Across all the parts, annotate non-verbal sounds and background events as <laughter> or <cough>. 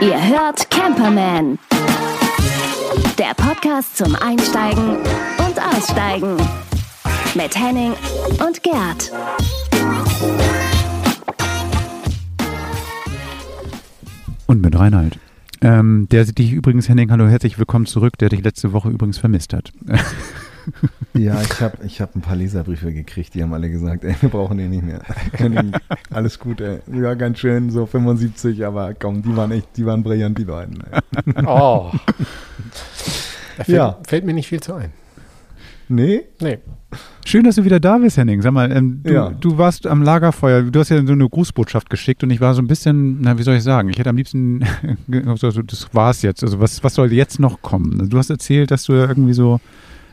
Ihr hört Camperman. Der Podcast zum Einsteigen und Aussteigen. Mit Henning und Gerd. Und mit Reinhard. Ähm, der dich übrigens, Henning, hallo, herzlich willkommen zurück, der dich letzte Woche übrigens vermisst hat. <laughs> Ja, ich habe ich hab ein paar Leserbriefe gekriegt, die haben alle gesagt, ey, wir brauchen den nicht mehr. <laughs> Alles gut, ey. Ja, ganz schön, so 75, aber komm, die waren echt, die waren brillant, die beiden. Ey. <laughs> Oh. Da fällt, Ja. fällt mir nicht viel zu ein. Nee? Nee. Schön, dass du wieder da bist, Henning. Sag mal, ähm, du, Ja. du warst am Lagerfeuer, du hast ja so eine Grußbotschaft geschickt und ich war so ein bisschen, na, wie soll ich sagen, ich hätte am liebsten, <laughs> also, das war's jetzt. Also was, was soll jetzt noch kommen? Du hast erzählt, dass du ja irgendwie so,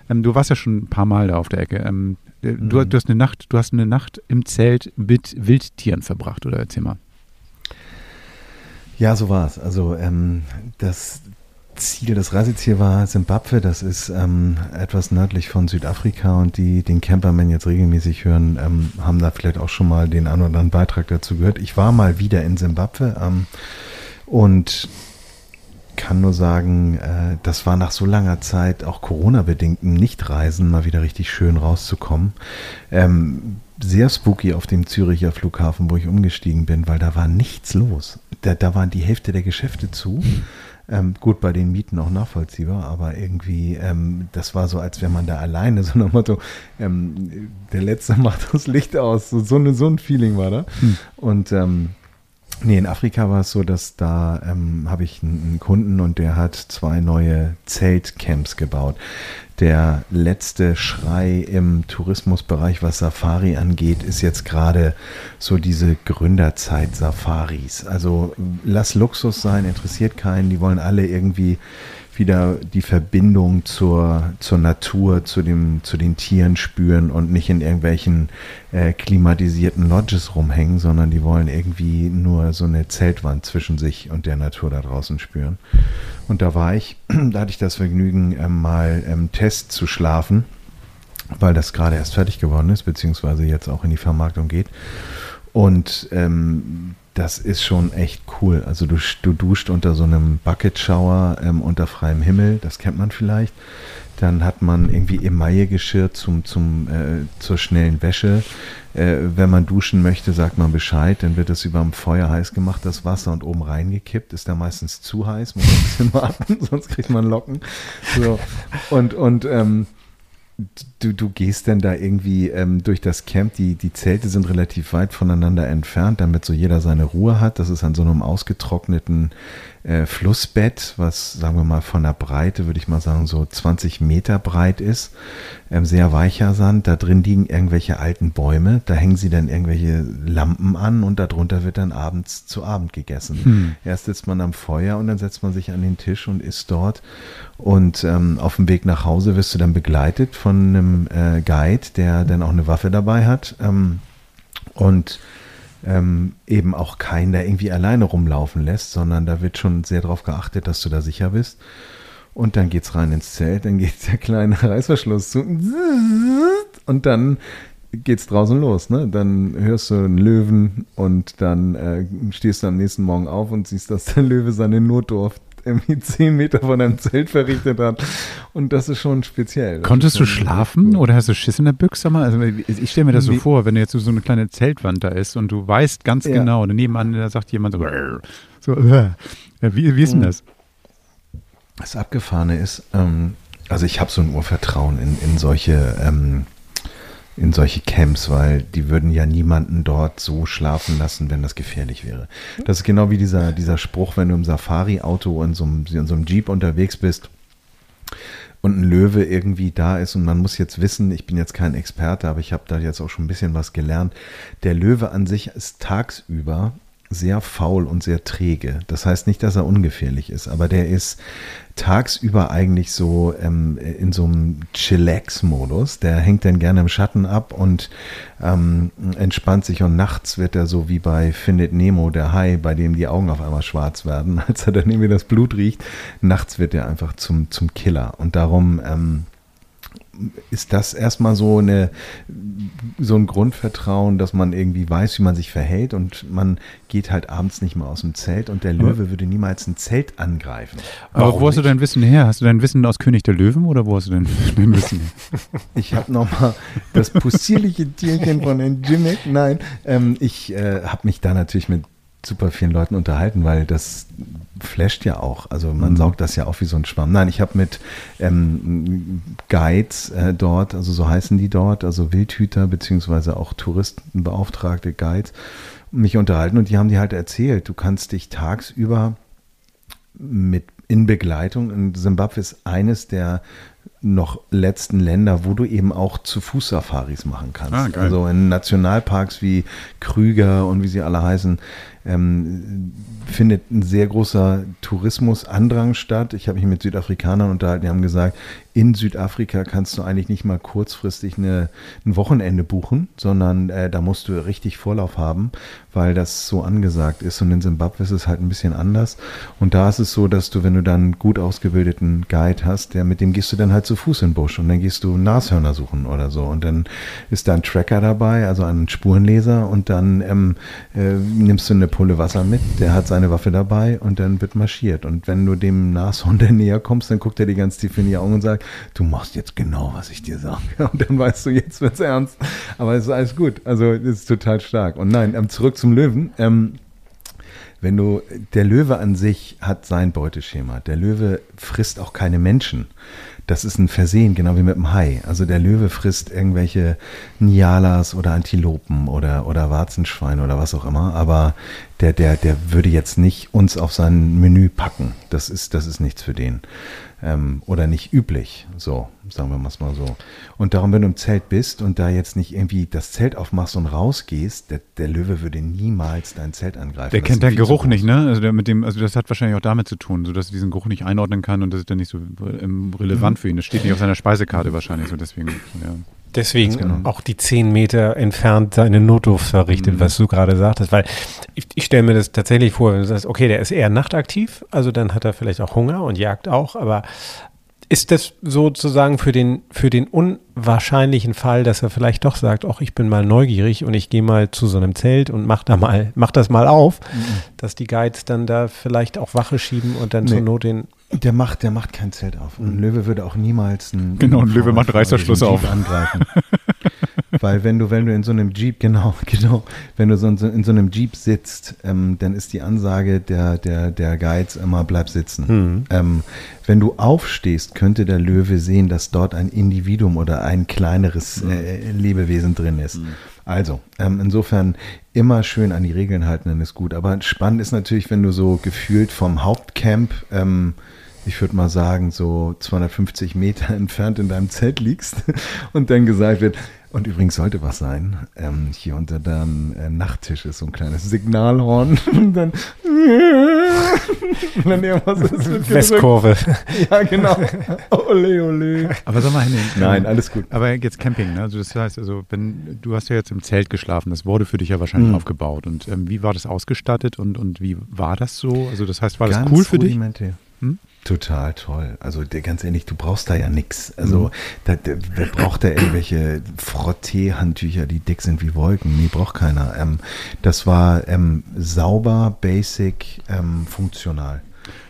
ähm, du warst ja schon ein paar Mal da auf der Ecke. Ähm, du, Mhm. du hast eine Nacht, du hast eine Nacht im Zelt mit Wildtieren verbracht, oder erzähl mal. Ja, so war es. Also ähm, das Ziel, das Reiseziel war Simbabwe. Das ist ähm, etwas nördlich von Südafrika und die den Camperman jetzt regelmäßig hören, ähm, haben da vielleicht auch schon mal den einen oder anderen Beitrag dazu gehört. Ich war mal wieder in Simbabwe ähm, und kann nur sagen, äh, das war nach so langer Zeit auch Corona-bedingtem Nichtreisen mal wieder richtig schön rauszukommen. Ähm, sehr spooky auf dem Züricher Flughafen, wo ich umgestiegen bin, weil da war nichts los. Da, da waren die Hälfte der Geschäfte zu. Ähm, gut, bei den Mieten auch nachvollziehbar, aber irgendwie, ähm, das war so, als wäre man da alleine, <laughs> so nach Motto, ähm, der Letzte <laughs> macht das Licht aus. So, so, eine, so ein Feeling war da. Und ähm, Nee, in Afrika war es so, dass da ähm, habe ich einen, Kunden und der hat zwei neue Zeltcamps gebaut. Der letzte Schrei im Tourismusbereich, was Safari angeht, ist jetzt gerade so diese Gründerzeit-Safaris. Also lass Luxus sein, interessiert keinen. Die wollen alle irgendwie wieder die Verbindung zur, zur Natur, zu, dem, zu den Tieren spüren und nicht in irgendwelchen äh, klimatisierten Lodges rumhängen, sondern die wollen irgendwie nur so eine Zeltwand zwischen sich und der Natur da draußen spüren. Und da war ich, <clears throat> da hatte ich das Vergnügen, ähm, mal im Test zu schlafen, weil das gerade erst fertig geworden ist, beziehungsweise jetzt auch in die Vermarktung geht. Und ähm, das ist schon echt cool. Also du, du duscht unter so einem Bucket Shower ähm, unter freiem Himmel, das kennt man vielleicht. Dann hat man irgendwie Emaillegeschirr zum, zum, äh, zur schnellen Wäsche. Äh, wenn man duschen möchte, sagt man Bescheid. Dann wird es über dem Feuer heiß gemacht, das Wasser, und oben reingekippt. Ist da meistens zu heiß, muss man ein bisschen <laughs> warten, sonst kriegt man Locken. So. Und, und ähm, du, du gehst dann da irgendwie ähm, durch das Camp, die, die Zelte sind relativ weit voneinander entfernt, damit so jeder seine Ruhe hat. Das ist an so einem ausgetrockneten äh, Flussbett, was sagen wir mal von der Breite, würde ich mal sagen, so 20 Meter breit ist. Ähm, sehr weicher Sand, da drin liegen irgendwelche alten Bäume, da hängen sie dann irgendwelche Lampen an und darunter wird dann abends zu Abend gegessen. Hm. Erst sitzt man am Feuer und dann setzt man sich an den Tisch und isst dort. Und ähm, auf dem Weg nach Hause wirst du dann begleitet von einem äh, Guide, der dann auch eine Waffe dabei hat. Ähm, und ähm, eben auch keinen, der irgendwie alleine rumlaufen lässt, sondern da wird schon sehr darauf geachtet, dass du da sicher bist. Und dann geht's rein ins Zelt, dann geht der kleine <laughs> Reißverschluss zu und dann geht's draußen los. Ne? Dann hörst du einen Löwen und dann äh, stehst du am nächsten Morgen auf und siehst, dass der Löwe seine Notdurft irgendwie <laughs> zehn Meter von deinem Zelt verrichtet hat. Und das ist schon speziell. Das Konntest ist du schon schlafen cool. oder hast du Schiss in der Büchse? Mal? Also ich stelle mir das so Nee. vor, wenn jetzt so eine kleine Zeltwand da ist und du weißt ganz Ja. genau, und nebenan da sagt jemand so, so. Ja, wie, wie ist denn Mhm. das? Das Abgefahrene ist, ähm, also ich habe so ein Urvertrauen in, in solche ähm, in solche Camps, weil die würden ja niemanden dort so schlafen lassen, wenn das gefährlich wäre. Das ist genau wie dieser, dieser Spruch, wenn du im Safari-Auto in so, in so einem Jeep unterwegs bist und ein Löwe irgendwie da ist und man muss jetzt wissen, ich bin jetzt kein Experte, aber ich habe da jetzt auch schon ein bisschen was gelernt. Der Löwe an sich ist tagsüber sehr faul und sehr träge. Das heißt nicht, dass er ungefährlich ist, aber der ist tagsüber eigentlich so ähm, in so einem Chillax-Modus. Der hängt dann gerne im Schatten ab und ähm, entspannt sich und nachts wird er so wie bei Findet Nemo, der Hai, bei dem die Augen auf einmal schwarz werden, <laughs> als er dann irgendwie das Blut riecht. Nachts wird er einfach zum, zum Killer und darum ähm, ist das erstmal so eine so ein Grundvertrauen, dass man irgendwie weiß, wie man sich verhält und man geht halt abends nicht mehr aus dem Zelt und der Löwe würde niemals ein Zelt angreifen. Aber Warum wo hast du dein Wissen her? Hast du dein Wissen aus König der Löwen oder wo hast du dein, <laughs> dein Wissen her? <laughs> Ich habe nochmal das possierliche Tierchen von Jimmick. Nein, ähm, ich äh, habe mich da natürlich mit super vielen Leuten unterhalten, weil das flasht ja auch. Also man mhm. saugt das ja auf wie so ein Schwamm. Nein, ich habe mit ähm, Guides äh, dort, also so heißen die dort, also Wildhüter beziehungsweise auch Touristenbeauftragte Guides, mich unterhalten und die haben dir halt erzählt, du kannst dich tagsüber mit in Begleitung, in Simbabwe ist eines der noch letzten Länder, wo du eben auch zu Fuß Safaris machen kannst. Ah, also in Nationalparks wie Krüger und wie sie alle heißen, ähm, findet ein sehr großer Tourismusandrang statt. Ich habe mich mit Südafrikanern unterhalten, die haben gesagt, in Südafrika kannst du eigentlich nicht mal kurzfristig eine, ein Wochenende buchen, sondern äh, da musst du richtig Vorlauf haben, weil das so angesagt ist. Und in Simbabwe ist es halt ein bisschen anders. Und da ist es so, dass du, wenn du dann gut ausgebildeten Guide hast, der mit dem gehst du dann halt zu Fuß in den Busch und dann gehst du Nashörner suchen oder so. Und dann ist da ein Tracker dabei, also ein Spurenleser, und dann ähm, äh, nimmst du eine Pulle Wasser mit, der hat seine Waffe dabei und dann wird marschiert. Und wenn du dem Nashorn näher kommst, dann guckt er dir ganz tief in die Augen und sagt, du machst jetzt genau, was ich dir sage. <laughs> Und dann weißt du, jetzt wird's ernst. Aber es ist alles gut. Also es ist total stark. Und nein, ähm, zurück zum Löwen. Ähm, wenn du, der Löwe an sich hat sein Beuteschema. Der Löwe frisst auch keine Menschen. Das ist ein Versehen, genau wie mit dem Hai. Also der Löwe frisst irgendwelche Nialas oder Antilopen oder, oder Warzenschweine oder was auch immer. Aber der, der, der würde jetzt nicht uns auf sein Menü packen. Das ist, das ist nichts für den ähm, oder nicht üblich, so sagen wir mal so. Und darum, wenn du im Zelt bist und da jetzt nicht irgendwie das Zelt aufmachst und rausgehst, der, der Löwe würde niemals dein Zelt angreifen. Der das kennt deinen Geruch nicht, ne? Also der mit dem, also das hat wahrscheinlich auch damit zu tun, so dass er diesen Geruch nicht einordnen kann und das ist dann nicht so ähm, relevant mhm. für ihn. Das steht nicht auf seiner Speisekarte wahrscheinlich so, deswegen. Ja. Deswegen genau. auch die zehn Meter entfernt seine Notdurft verrichtet, mhm. was du gerade sagtest. Weil ich, ich stelle mir das tatsächlich vor, wenn du sagst, okay, der ist eher nachtaktiv, also dann hat er vielleicht auch Hunger und jagt auch, aber ist das sozusagen für den, für den unwahrscheinlichen Fall, dass er vielleicht doch sagt, ach, ich bin mal neugierig und ich gehe mal zu so einem Zelt und mach da mal, mach das mal auf, mhm. dass die Guides dann da vielleicht auch Wache schieben und dann nee. zur Not den der macht, der macht kein Zelt auf. Und ein Löwe würde auch niemals einen. Genau, ein Löwe macht Reißverschluss auf. Angreifen. <laughs> Weil wenn du, wenn du in so einem Jeep, genau, <laughs> genau, wenn du so in so, in so einem Jeep sitzt, ähm, dann ist die Ansage der, der, der Guides immer, bleib sitzen. Mhm. Ähm, wenn du aufstehst, könnte der Löwe sehen, dass dort ein Individuum oder ein kleineres äh, Lebewesen drin ist. Mhm. Also, ähm, insofern immer schön an die Regeln halten, dann ist gut. Aber spannend ist natürlich, wenn du so gefühlt vom Hauptcamp ähm, ich würde mal sagen, so 250 Meter <laughs> entfernt in deinem Zelt liegst <laughs> und dann gesagt wird, und übrigens sollte was sein, ähm, hier unter deinem äh, Nachttisch ist so ein kleines Signalhorn <laughs> und dann, und dann irgendwas ist Westkurve. Ja, genau. Ole, ole. Aber sag mal, Henning. Nein, alles gut. Aber jetzt Camping, ne? also das heißt, also wenn du hast ja jetzt im Zelt geschlafen, das wurde für dich ja wahrscheinlich mhm. aufgebaut. Und ähm, wie war das ausgestattet und, und wie war das so? Also das heißt, war das cool für dich? Hm? Total toll. Also der, ganz ehrlich, du brauchst da ja nichts. Also mhm. da, da, wer braucht da irgendwelche Frottee-Handtücher, die dick sind wie Wolken? Nee, braucht keiner. Ähm, das war ähm, sauber, basic, ähm, funktional.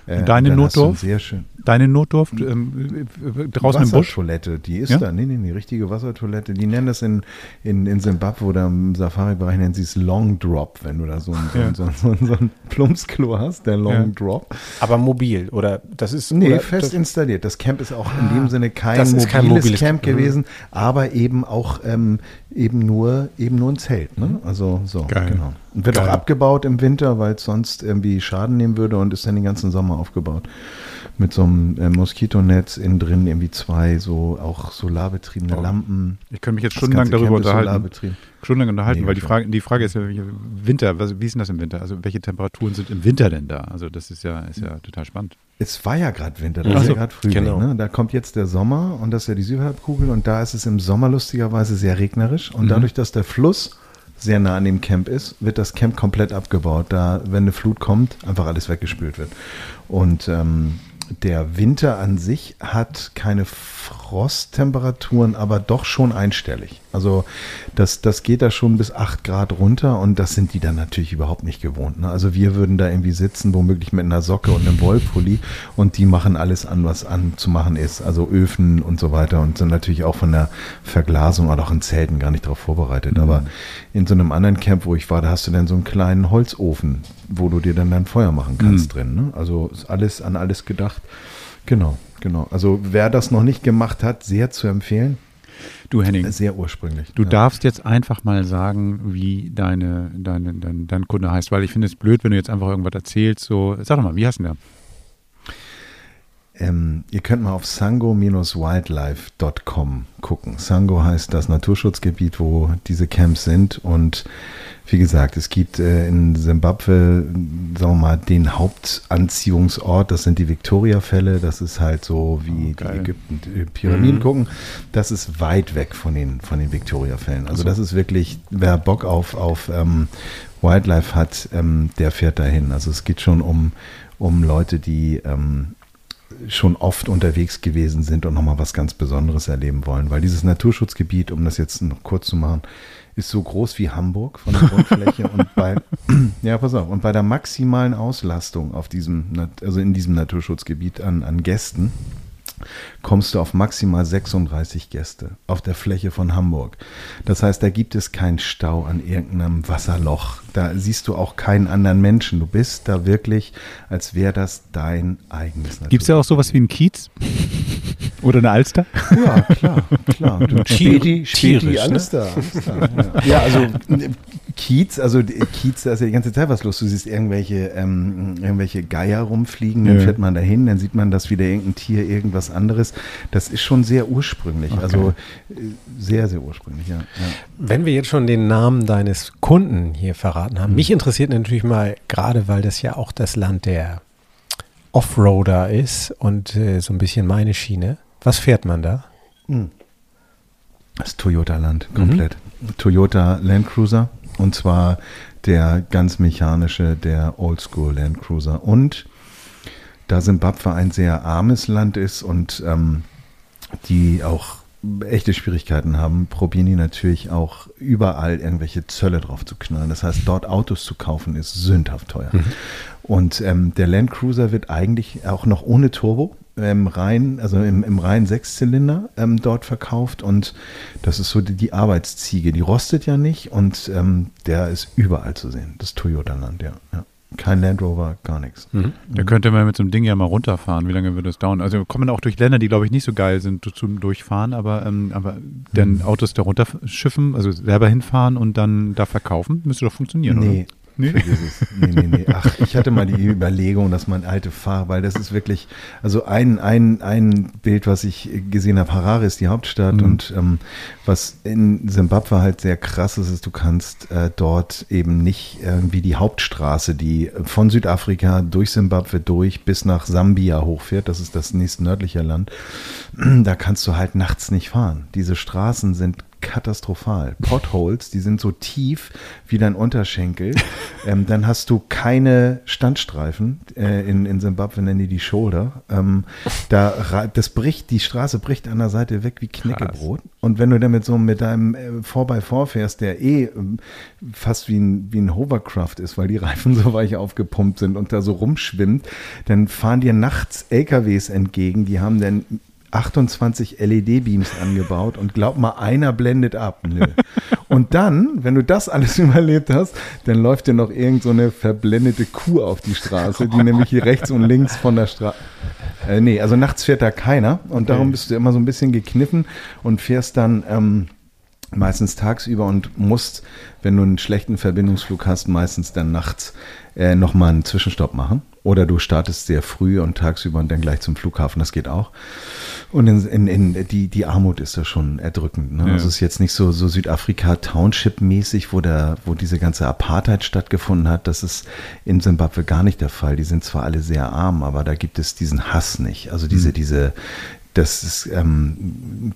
Äh, Deine Notdorf? Sehr schön. Deine Notdurft ähm, draußen im Busch? Wassertoilette, die ist ja? da. Nee, nee, nee, richtige Wassertoilette. Die nennen das in, in, in Zimbabwe oder im Safari-Bereich nennen sie es Long Drop, wenn du da so ein, ja. so, so, so, ein Plumpsklo hast, der Long ja. Drop. Aber mobil, oder das ist. Nee, oder, fest das, installiert. Das Camp ist auch ah, in dem Sinne kein, mobiles, kein mobiles Camp gewesen, mhm. aber eben auch ähm, eben nur, eben nur ein Zelt. Ne? Also so, Geil. genau. Und wird Geil. auch abgebaut im Winter, weil es sonst irgendwie Schaden nehmen würde und ist dann den ganzen Sommer aufgebaut mit so einem äh, Moskitonetz innen drin irgendwie zwei so auch solarbetriebene oh. Lampen. Ich könnte mich jetzt stundenlang darüber unterhalten. Stundenlang unterhalten, nee, weil die Frage, die Frage ist ja, Winter, was, wie ist denn das im Winter? Also welche Temperaturen sind im Winter denn da? Also das ist ja, ist ja total spannend. Es war ja gerade Winter, das ist ja gerade Frühling. Genau. Ne? Da kommt jetzt der Sommer und das ist ja die Südhalbkugel und da ist es im Sommer lustigerweise sehr regnerisch und mhm. dadurch, dass der Fluss sehr nah an dem Camp ist, wird das Camp komplett abgebaut, da, wenn eine Flut kommt, einfach alles weggespült wird. Und ähm, der Winter an sich hat keine Frosttemperaturen, aber doch schon einstellig. Also das, das geht da schon bis 8 Grad runter und das sind die dann natürlich überhaupt nicht gewohnt. Ne? Also wir würden da irgendwie sitzen, womöglich mit einer Socke und einem Wollpulli und die machen alles an, was anzumachen ist. Also Öfen und so weiter und sind natürlich auch von der Verglasung oder auch in Zelten gar nicht darauf vorbereitet. Mhm. Aber in so einem anderen Camp, wo ich war, da hast du dann so einen kleinen Holzofen, wo du dir dann dein Feuer machen kannst mhm. drin. Ne? Also ist alles an alles gedacht. Genau. Genau. Also wer das noch nicht gemacht hat, sehr zu empfehlen. Du Henning. Sehr ursprünglich. Du ja. darfst jetzt einfach mal sagen, wie deine, deine, dein, dein Kunde heißt, weil ich finde es blöd, wenn du jetzt einfach irgendwas erzählst. So, sag doch mal, wie heißt denn der? Ähm, ihr könnt mal auf sango-wildlife.com gucken. Sango heißt das Naturschutzgebiet, wo diese Camps sind und wie gesagt, es gibt äh, in Simbabwe, sagen wir mal, den Hauptanziehungsort, das sind die Victoria-Fälle, das ist halt so wie oh, die Ägypten die Pyramiden mhm. gucken. Das ist weit weg von den, von den Victoria-Fällen. Also, also, das ist wirklich, wer Bock auf, auf ähm, Wildlife hat, ähm, der fährt dahin. Also es geht schon um, um Leute, die ähm, schon oft unterwegs gewesen sind und nochmal was ganz Besonderes erleben wollen. Weil dieses Naturschutzgebiet, um das jetzt noch kurz zu machen, ist so groß wie Hamburg von der Grundfläche und bei, <laughs> <clears throat> ja, pass auf, und bei der maximalen Auslastung auf diesem, also in diesem Naturschutzgebiet an, an Gästen, kommst du auf maximal 36 Gäste auf der Fläche von Hamburg. Das heißt, da gibt es keinen Stau an irgendeinem Wasserloch. Da siehst du auch keinen anderen Menschen. Du bist da wirklich, als wäre das dein eigenes Gibt es ja auch sowas wie einen Kiez? <laughs> Oder eine Alster? Ja, klar, klar. Du, Späti, Späti, ne? Alles da ja. ja. also Kiez, also Kiez, da ist ja die ganze Zeit was los. Du siehst irgendwelche, ähm, irgendwelche Geier rumfliegen, dann ja. fährt man dahin, dann sieht man, dass wieder irgendein Tier irgendwas anderes. Das ist schon sehr ursprünglich. Okay. Also sehr, sehr ursprünglich, ja. ja. Wenn wir jetzt schon den Namen deines Kunden hier verraten haben, mhm. mich interessiert natürlich mal, gerade weil das ja auch das Land der Offroader ist und äh, so ein bisschen meine Schiene. Was fährt man da? Mhm. Das Toyota-Land, komplett. Mhm. Toyota Land Cruiser und zwar der ganz mechanische, der Oldschool Land Cruiser. Und da Simbabwe ein sehr armes Land ist und ähm, die auch echte Schwierigkeiten haben, probieren die natürlich auch überall irgendwelche Zölle drauf zu knallen. Das heißt, dort Autos zu kaufen ist sündhaft teuer. Mhm. Und ähm, der Land Cruiser wird eigentlich auch noch ohne Turbo im rein, also im, im reinen Sechszylinder ähm, dort verkauft und das ist so die, die Arbeitsziege. Die rostet ja nicht und ähm, der ist überall zu sehen. Das Toyota-Land, ja. ja. Kein Land Rover, gar nichts. Mhm. Da könnte man mit so einem Ding ja mal runterfahren. Wie lange würde das dauern? Also wir kommen auch durch Länder, die glaube ich nicht so geil sind zum Durchfahren, aber, ähm, aber dann mhm. Autos da runterschiffen, also selber hinfahren und dann da verkaufen, müsste doch funktionieren, nee, oder? Nee. Vergiss es. Nee, nee, nee. Ach, ich hatte mal die Überlegung, dass man alte Fahrer, weil das ist wirklich, also ein, ein, ein Bild, was ich gesehen habe, Harare ist die Hauptstadt mhm. und ähm, was in Simbabwe halt sehr krass ist, ist, du kannst äh, dort eben nicht irgendwie die Hauptstraße, die von Südafrika durch Simbabwe durch bis nach Sambia hochfährt, das ist das nächste nördliche Land, da kannst du halt nachts nicht fahren. Diese Straßen sind katastrophal. Potholes, die sind so tief wie dein Unterschenkel. <laughs> ähm, dann hast du keine Standstreifen. Äh, in, in Zimbabwe nennen die die Shoulder. Ähm, da, das bricht, die Straße bricht an der Seite weg wie Knäckebrot. Und wenn du dann mit so mit deinem äh, 4x4 fährst, der eh ähm, fast wie ein, wie ein Hovercraft ist, weil die Reifen so weich aufgepumpt sind und da so rumschwimmt, dann fahren dir nachts LKWs entgegen, die haben dann 28 LED-Beams angebaut und glaub mal, einer blendet ab. Nö. Und dann, wenn du das alles <laughs> überlebt hast, dann läuft dir noch irgend so eine verblendete Kuh auf die Straße, die nämlich hier rechts und links von der Straße. Äh, nee, also nachts fährt da keiner und darum bist du immer so ein bisschen gekniffen und fährst dann ähm, meistens tagsüber und musst, wenn du einen schlechten Verbindungsflug hast, meistens dann nachts äh, nochmal einen Zwischenstopp machen. Oder du startest sehr früh und tagsüber und dann gleich zum Flughafen, das geht auch. Und in, in, in die, die Armut ist da schon erdrückend. Ne? Ja. Also es ist jetzt nicht so, so Südafrika-Township-mäßig, wo, wo diese ganze Apartheid stattgefunden hat. Das ist in Simbabwe gar nicht der Fall. Die sind zwar alle sehr arm, aber da gibt es diesen Hass nicht. Also diese, mhm. diese, das ist, ähm,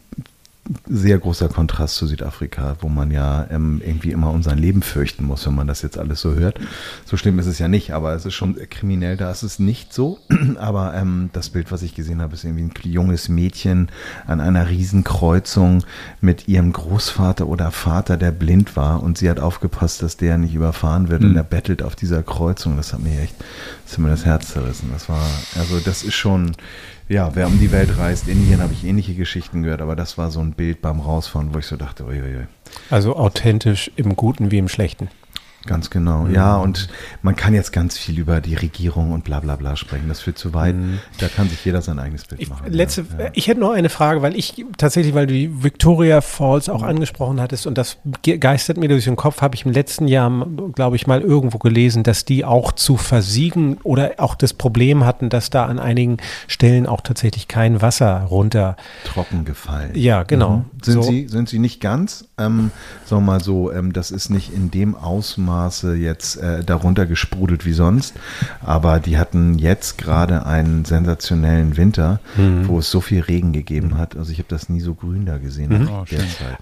sehr großer Kontrast zu Südafrika, wo man ja ähm, irgendwie immer um sein Leben fürchten muss, wenn man das jetzt alles so hört. So schlimm ist es ja nicht, aber es ist schon kriminell, da ist es nicht so. <clears throat> aber ähm, das Bild, was ich gesehen habe, ist irgendwie ein junges Mädchen an einer Riesenkreuzung mit ihrem Großvater oder Vater, der blind war und sie hat aufgepasst, dass der nicht überfahren wird mhm. und er bettelt auf dieser Kreuzung. Das hat mir echt, das hat mir das Herz zerrissen. Das war, also das ist schon ja, wer um die Welt reist, Indien habe ich ähnliche Geschichten gehört, aber das war so ein Bild beim Rausfahren, wo ich so dachte, uiuiui. Also authentisch im Guten wie im Schlechten. Ganz genau, mhm. ja. Und man kann jetzt ganz viel über die Regierung und bla bla bla sprechen. Das führt zu weit. Mhm. Da kann sich jeder sein eigenes Bild ich, machen. Letzte, ja. Ich hätte noch eine Frage, weil ich tatsächlich, weil du die Victoria Falls auch mhm. angesprochen hattest und das geistert mir durch den Kopf, habe ich im letzten Jahr, glaube ich, mal irgendwo gelesen, dass die auch zu versiegen oder auch das Problem hatten, dass da an einigen Stellen auch tatsächlich kein Wasser runter. Trocken gefallen. Ja, genau. Mhm. Sind, so. sie, sind sie nicht ganz? Ähm, sagen wir mal so, ähm, das ist nicht in dem Ausmaß Maße jetzt äh, darunter gesprudelt wie sonst. Aber die hatten jetzt gerade einen sensationellen Winter, mhm. wo es so viel Regen gegeben hat. Also ich habe das nie so grün da gesehen. Mhm. Ja.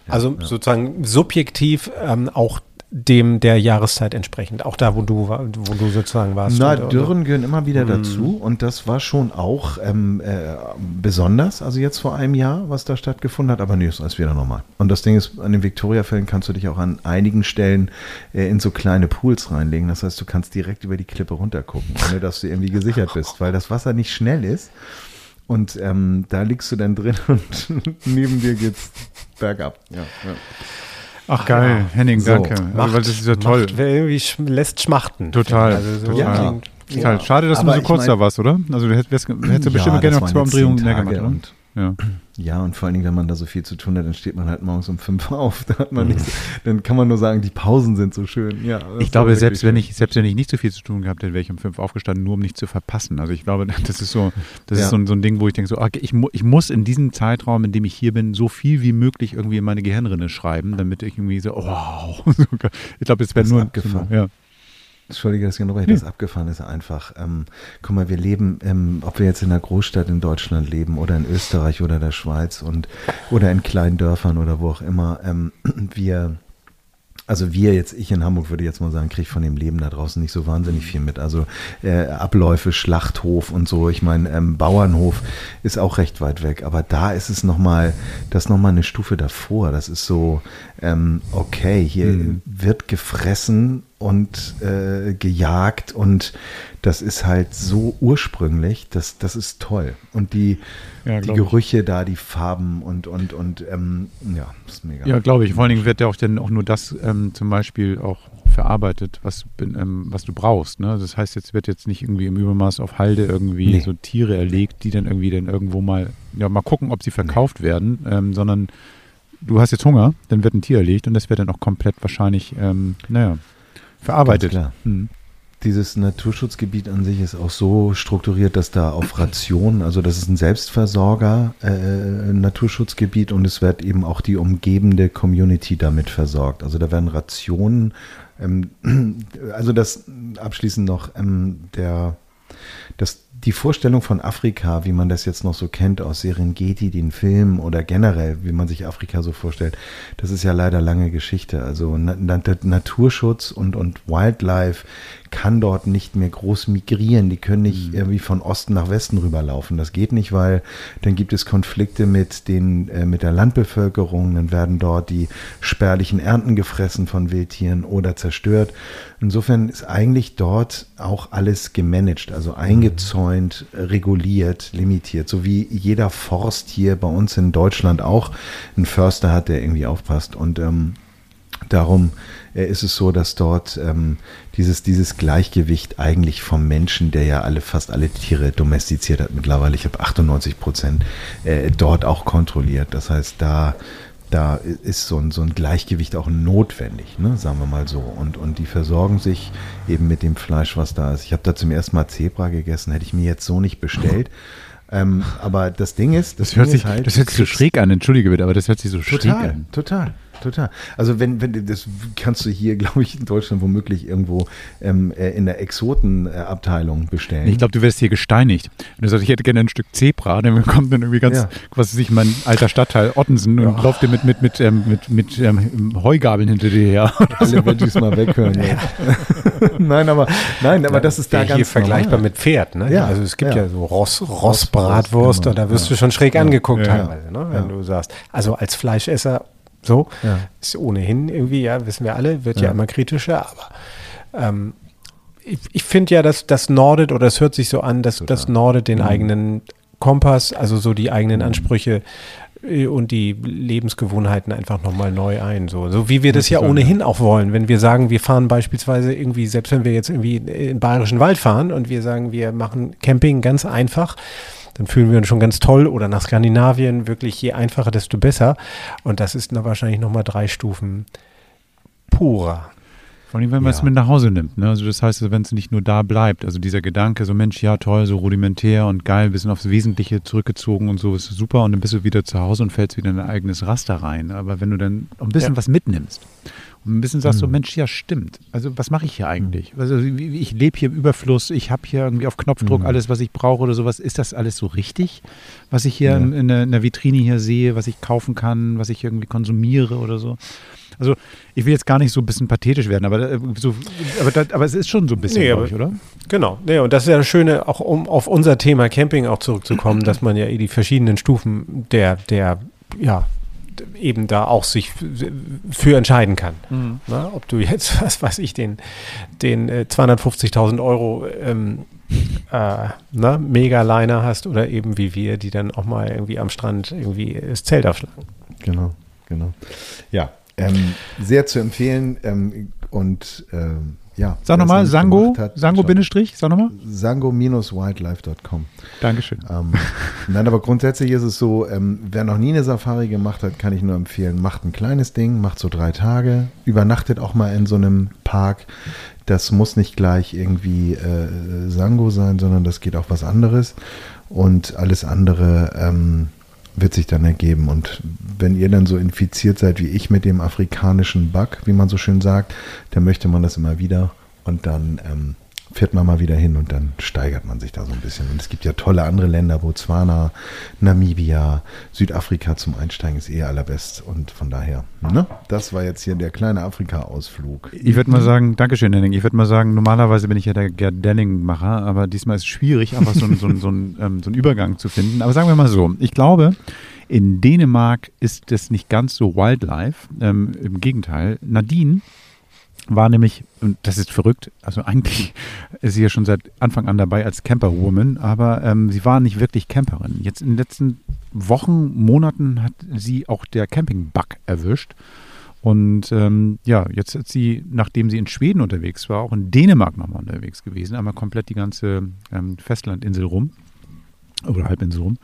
Also ja. sozusagen subjektiv ähm, auch dem der Jahreszeit entsprechend, auch da, wo du, wo du sozusagen warst. Na, oder, Dürren gehören immer wieder mhm. dazu und das war schon auch ähm, äh, besonders, also jetzt vor einem Jahr, was da stattgefunden hat, aber nee, ist alles wieder normal. Und das Ding ist, an den Victoria-Fällen kannst du dich auch an einigen Stellen äh, in so kleine Pools reinlegen, das heißt, du kannst direkt über die Klippe runtergucken, ohne dass du irgendwie gesichert bist, weil das Wasser nicht schnell ist. Und ähm, da liegst du dann drin <laughs> und neben dir geht's bergab. Ja, ja. Ach geil, ja. Henning, danke. So, macht, also, weil das ist ja toll. Macht, irgendwie sch lässt schmachten. Total. Also so ja. Klingt, ja. Schade, dass Aber du so kurz mein, da warst, oder? Also du hättest, hättest ja, bestimmt gerne noch zwei Umdrehungen mehr gemacht, oder? Ja. ja, und vor allen Dingen, wenn man da so viel zu tun hat, dann steht man halt morgens um fünf auf. <laughs> Da hat man mhm. nichts, dann kann man nur sagen, die Pausen sind so schön. Ja, ich glaube, selbst wenn ich, selbst wenn ich nicht so viel zu tun gehabt hätte, wäre ich um fünf aufgestanden, nur um nicht zu verpassen. Also ich glaube, <laughs> das ist so, das ja. ist so ein, so ein Ding, wo ich denke, so, okay, ich, ich muss in diesem Zeitraum, in dem ich hier bin, so viel wie möglich irgendwie in meine Gehirnrinne schreiben, damit ich irgendwie so, <laughs> wow. ich glaube, es wäre nur abgefahren. Ja. Entschuldige, dass ich unterbreche, das abgefahren ist einfach. Ähm, guck mal, wir leben, ähm, ob wir jetzt in einer Großstadt in Deutschland leben oder in Österreich oder der Schweiz und oder in kleinen Dörfern oder wo auch immer, ähm, <clears throat> wir also wir jetzt, ich in Hamburg würde jetzt mal sagen, kriege von dem Leben da draußen nicht so wahnsinnig viel mit. Also äh, Abläufe, Schlachthof und so. Ich meine, ähm, Bauernhof ist auch recht weit weg, aber da ist es nochmal, das nochmal eine Stufe davor. Das ist so, ähm, okay, hier mhm. wird gefressen und äh, gejagt und das ist halt so ursprünglich, das, das ist toll. Und die, ja, die Gerüche ich. da, die Farben und, und, und ähm, ja, das ist mega. Ja, glaube ich. Vor allen Dingen wird ja auch dann auch nur das ähm, zum Beispiel auch verarbeitet, was, ähm, was du brauchst. Ne? Das heißt, jetzt wird jetzt nicht irgendwie im Übermaß auf Halde irgendwie nee. so Tiere erlegt, die dann irgendwie dann irgendwo mal, ja, mal gucken, ob sie verkauft nee. werden, ähm, sondern du hast jetzt Hunger, dann wird ein Tier erlegt und das wird dann auch komplett wahrscheinlich, ähm, naja, verarbeitet. Ganz klar. Hm. Dieses Naturschutzgebiet an sich ist auch so strukturiert, dass da auf Rationen, also das ist ein Selbstversorger äh, Naturschutzgebiet und es wird eben auch die umgebende Community damit versorgt. Also da werden Rationen, ähm, <clears throat> also das abschließend noch ähm, der das die Vorstellung von Afrika, wie man das jetzt noch so kennt aus Serengeti, den Film oder generell, wie man sich Afrika so vorstellt, das ist ja leider lange Geschichte. Also Naturschutz und, und Wildlife kann dort nicht mehr groß migrieren. Die können nicht mhm. irgendwie von Osten nach Westen rüberlaufen. Das geht nicht, weil dann gibt es Konflikte mit, den, äh, mit der Landbevölkerung. Dann werden dort die spärlichen Ernten gefressen von Wildtieren oder zerstört. Insofern ist eigentlich dort auch alles gemanagt, also mhm. eingezäunt, reguliert, limitiert. So wie jeder Forst hier bei uns in Deutschland auch einen Förster hat, der irgendwie aufpasst. Und ähm, darum ist es so, dass dort ähm, dieses, dieses Gleichgewicht eigentlich vom Menschen, der ja alle, fast alle Tiere domestiziert hat mittlerweile, ich habe 98 Prozent, äh, dort auch kontrolliert. Das heißt, da, da ist so ein, so ein Gleichgewicht auch notwendig, ne, sagen wir mal so. Und, und die versorgen sich eben mit dem Fleisch, was da ist. Ich habe da zum ersten Mal Zebra gegessen, hätte ich mir jetzt so nicht bestellt. Ähm, aber das Ding ist, das, das hört sich, halt, das hört sich so schräg an, entschuldige bitte, aber das hört sich so total, schräg an. Total, total. Also wenn, wenn das kannst du hier, <laughs> glaube ich, in Deutschland womöglich irgendwo ähm, äh, in der Exotenabteilung bestellen. Ich glaube, du wirst hier gesteinigt. Wenn du sagst, ich hätte gerne ein Stück Zebra, dann kommt dann irgendwie ganz, Ja. was weiß ich, mein alter Stadtteil Ottensen und läuft dir mit, mit, mit, ähm, mit, mit ähm, Heugabeln hinter dir her. <laughs> alle Veggies mal weghören. Ja. <laughs> nein, aber nein, aber das ist da ganz hier vergleichbar mit Pferd. Ne? Ja, also es gibt ja, ja. so Ross, Rossbratwurst genau, und da wirst ja. du schon schräg angeguckt Ja. teilweise, ne? wenn Ja. du sagst. Also als Fleischesser so Ja. ist ohnehin irgendwie, ja, wissen wir alle, wird ja, Ja. immer kritischer, aber ähm, ich, ich finde ja, dass das Nordet, oder es hört sich so an, dass das Nordet den eigenen Kompass, also so die eigenen Ansprüche äh, und die Lebensgewohnheiten einfach nochmal neu ein. So, so wie wir das ja ohnehin auch wollen. Wenn wir sagen, wir fahren beispielsweise irgendwie, selbst wenn wir jetzt irgendwie in den Bayerischen Wald fahren und wir sagen, wir machen Camping ganz einfach, dann fühlen wir uns schon ganz toll. Oder nach Skandinavien, wirklich je einfacher, desto besser. Und das ist na, wahrscheinlich nochmal drei Stufen purer. Vor allem, wenn man es Ja. mit nach Hause nimmt. Ne? Also das heißt, also wenn es nicht nur da bleibt, also dieser Gedanke, so Mensch, ja toll, so rudimentär und geil, bisschen aufs Wesentliche zurückgezogen und so, ist super und dann bist du wieder zu Hause und fällst wieder in dein eigenes Raster rein. Aber wenn du dann ein bisschen Ja. was mitnimmst ein bisschen sagst so, Mensch, ja stimmt, also was mache ich hier eigentlich? Also ich lebe hier im Überfluss, ich habe hier irgendwie auf Knopfdruck alles, was ich brauche oder sowas. Ist das alles so richtig, was ich hier Ja. in, in, der, in der Vitrine hier sehe, was ich kaufen kann, was ich irgendwie konsumiere oder so? Also ich will jetzt gar nicht so ein bisschen pathetisch werden, aber, äh, so, aber, da, aber es ist schon so ein bisschen, Nee, aber- ich, oder? Genau, nee, und das ist ja das Schöne, auch um auf unser Thema Camping auch zurückzukommen, <clears throat> dass man ja eh die verschiedenen Stufen der, der, ja, eben da auch sich für entscheiden kann. Na, ob du jetzt, <laughs> was weiß ich, den, den äh, 250.000 Euro ähm, äh, na, Megaliner hast oder eben wie wir, die dann auch mal irgendwie am Strand irgendwie das Zelt aufschlagen. Genau, genau. Ja, ähm, sehr zu empfehlen ähm, und ähm, ja. Sag nochmal, Sango, gemacht hat, Sango schaut- Bindestrich, sag nochmal. Sango-wildlife.com. Dankeschön. Ähm, nein, aber grundsätzlich ist es so, ähm, wer noch nie eine Safari gemacht hat, kann ich nur empfehlen, macht ein kleines Ding, macht so drei Tage, übernachtet auch mal in so einem Park. Das muss nicht gleich irgendwie äh, Sango sein, sondern das geht auch was anderes. Und alles andere ähm, wird sich dann ergeben. Und wenn ihr dann so infiziert seid wie ich mit dem afrikanischen Bug, wie man so schön sagt, dann möchte man das immer wieder. Und dann ähm, fährt man mal wieder hin und dann steigert man sich da so ein bisschen. Und es gibt ja tolle andere Länder, Botswana, Namibia, Südafrika zum Einsteigen ist eh allerbest. Und von daher, ne? das war jetzt hier der kleine Afrika-Ausflug. Ich würde mal sagen, Dankeschön, Henning. Ich würde mal sagen, normalerweise bin ich ja der Gerd Denning-Macher, aber diesmal ist es schwierig, einfach so, so, so, einen, <laughs> ähm, so einen Übergang zu finden. Aber sagen wir mal so, ich glaube, in Dänemark ist es nicht ganz so Wildlife. Ähm, Im Gegenteil, Nadine war nämlich, und das ist verrückt, also eigentlich <laughs> ist sie ja schon seit Anfang an dabei als Camperwoman, aber ähm, sie war nicht wirklich Camperin. Jetzt in den letzten Wochen, Monaten hat sie auch der Camping-Bug erwischt. Und ähm, ja, jetzt ist sie, nachdem sie in Schweden unterwegs war, auch in Dänemark nochmal unterwegs gewesen, einmal komplett die ganze ähm, Festlandinsel rum oder Halbinsel rum.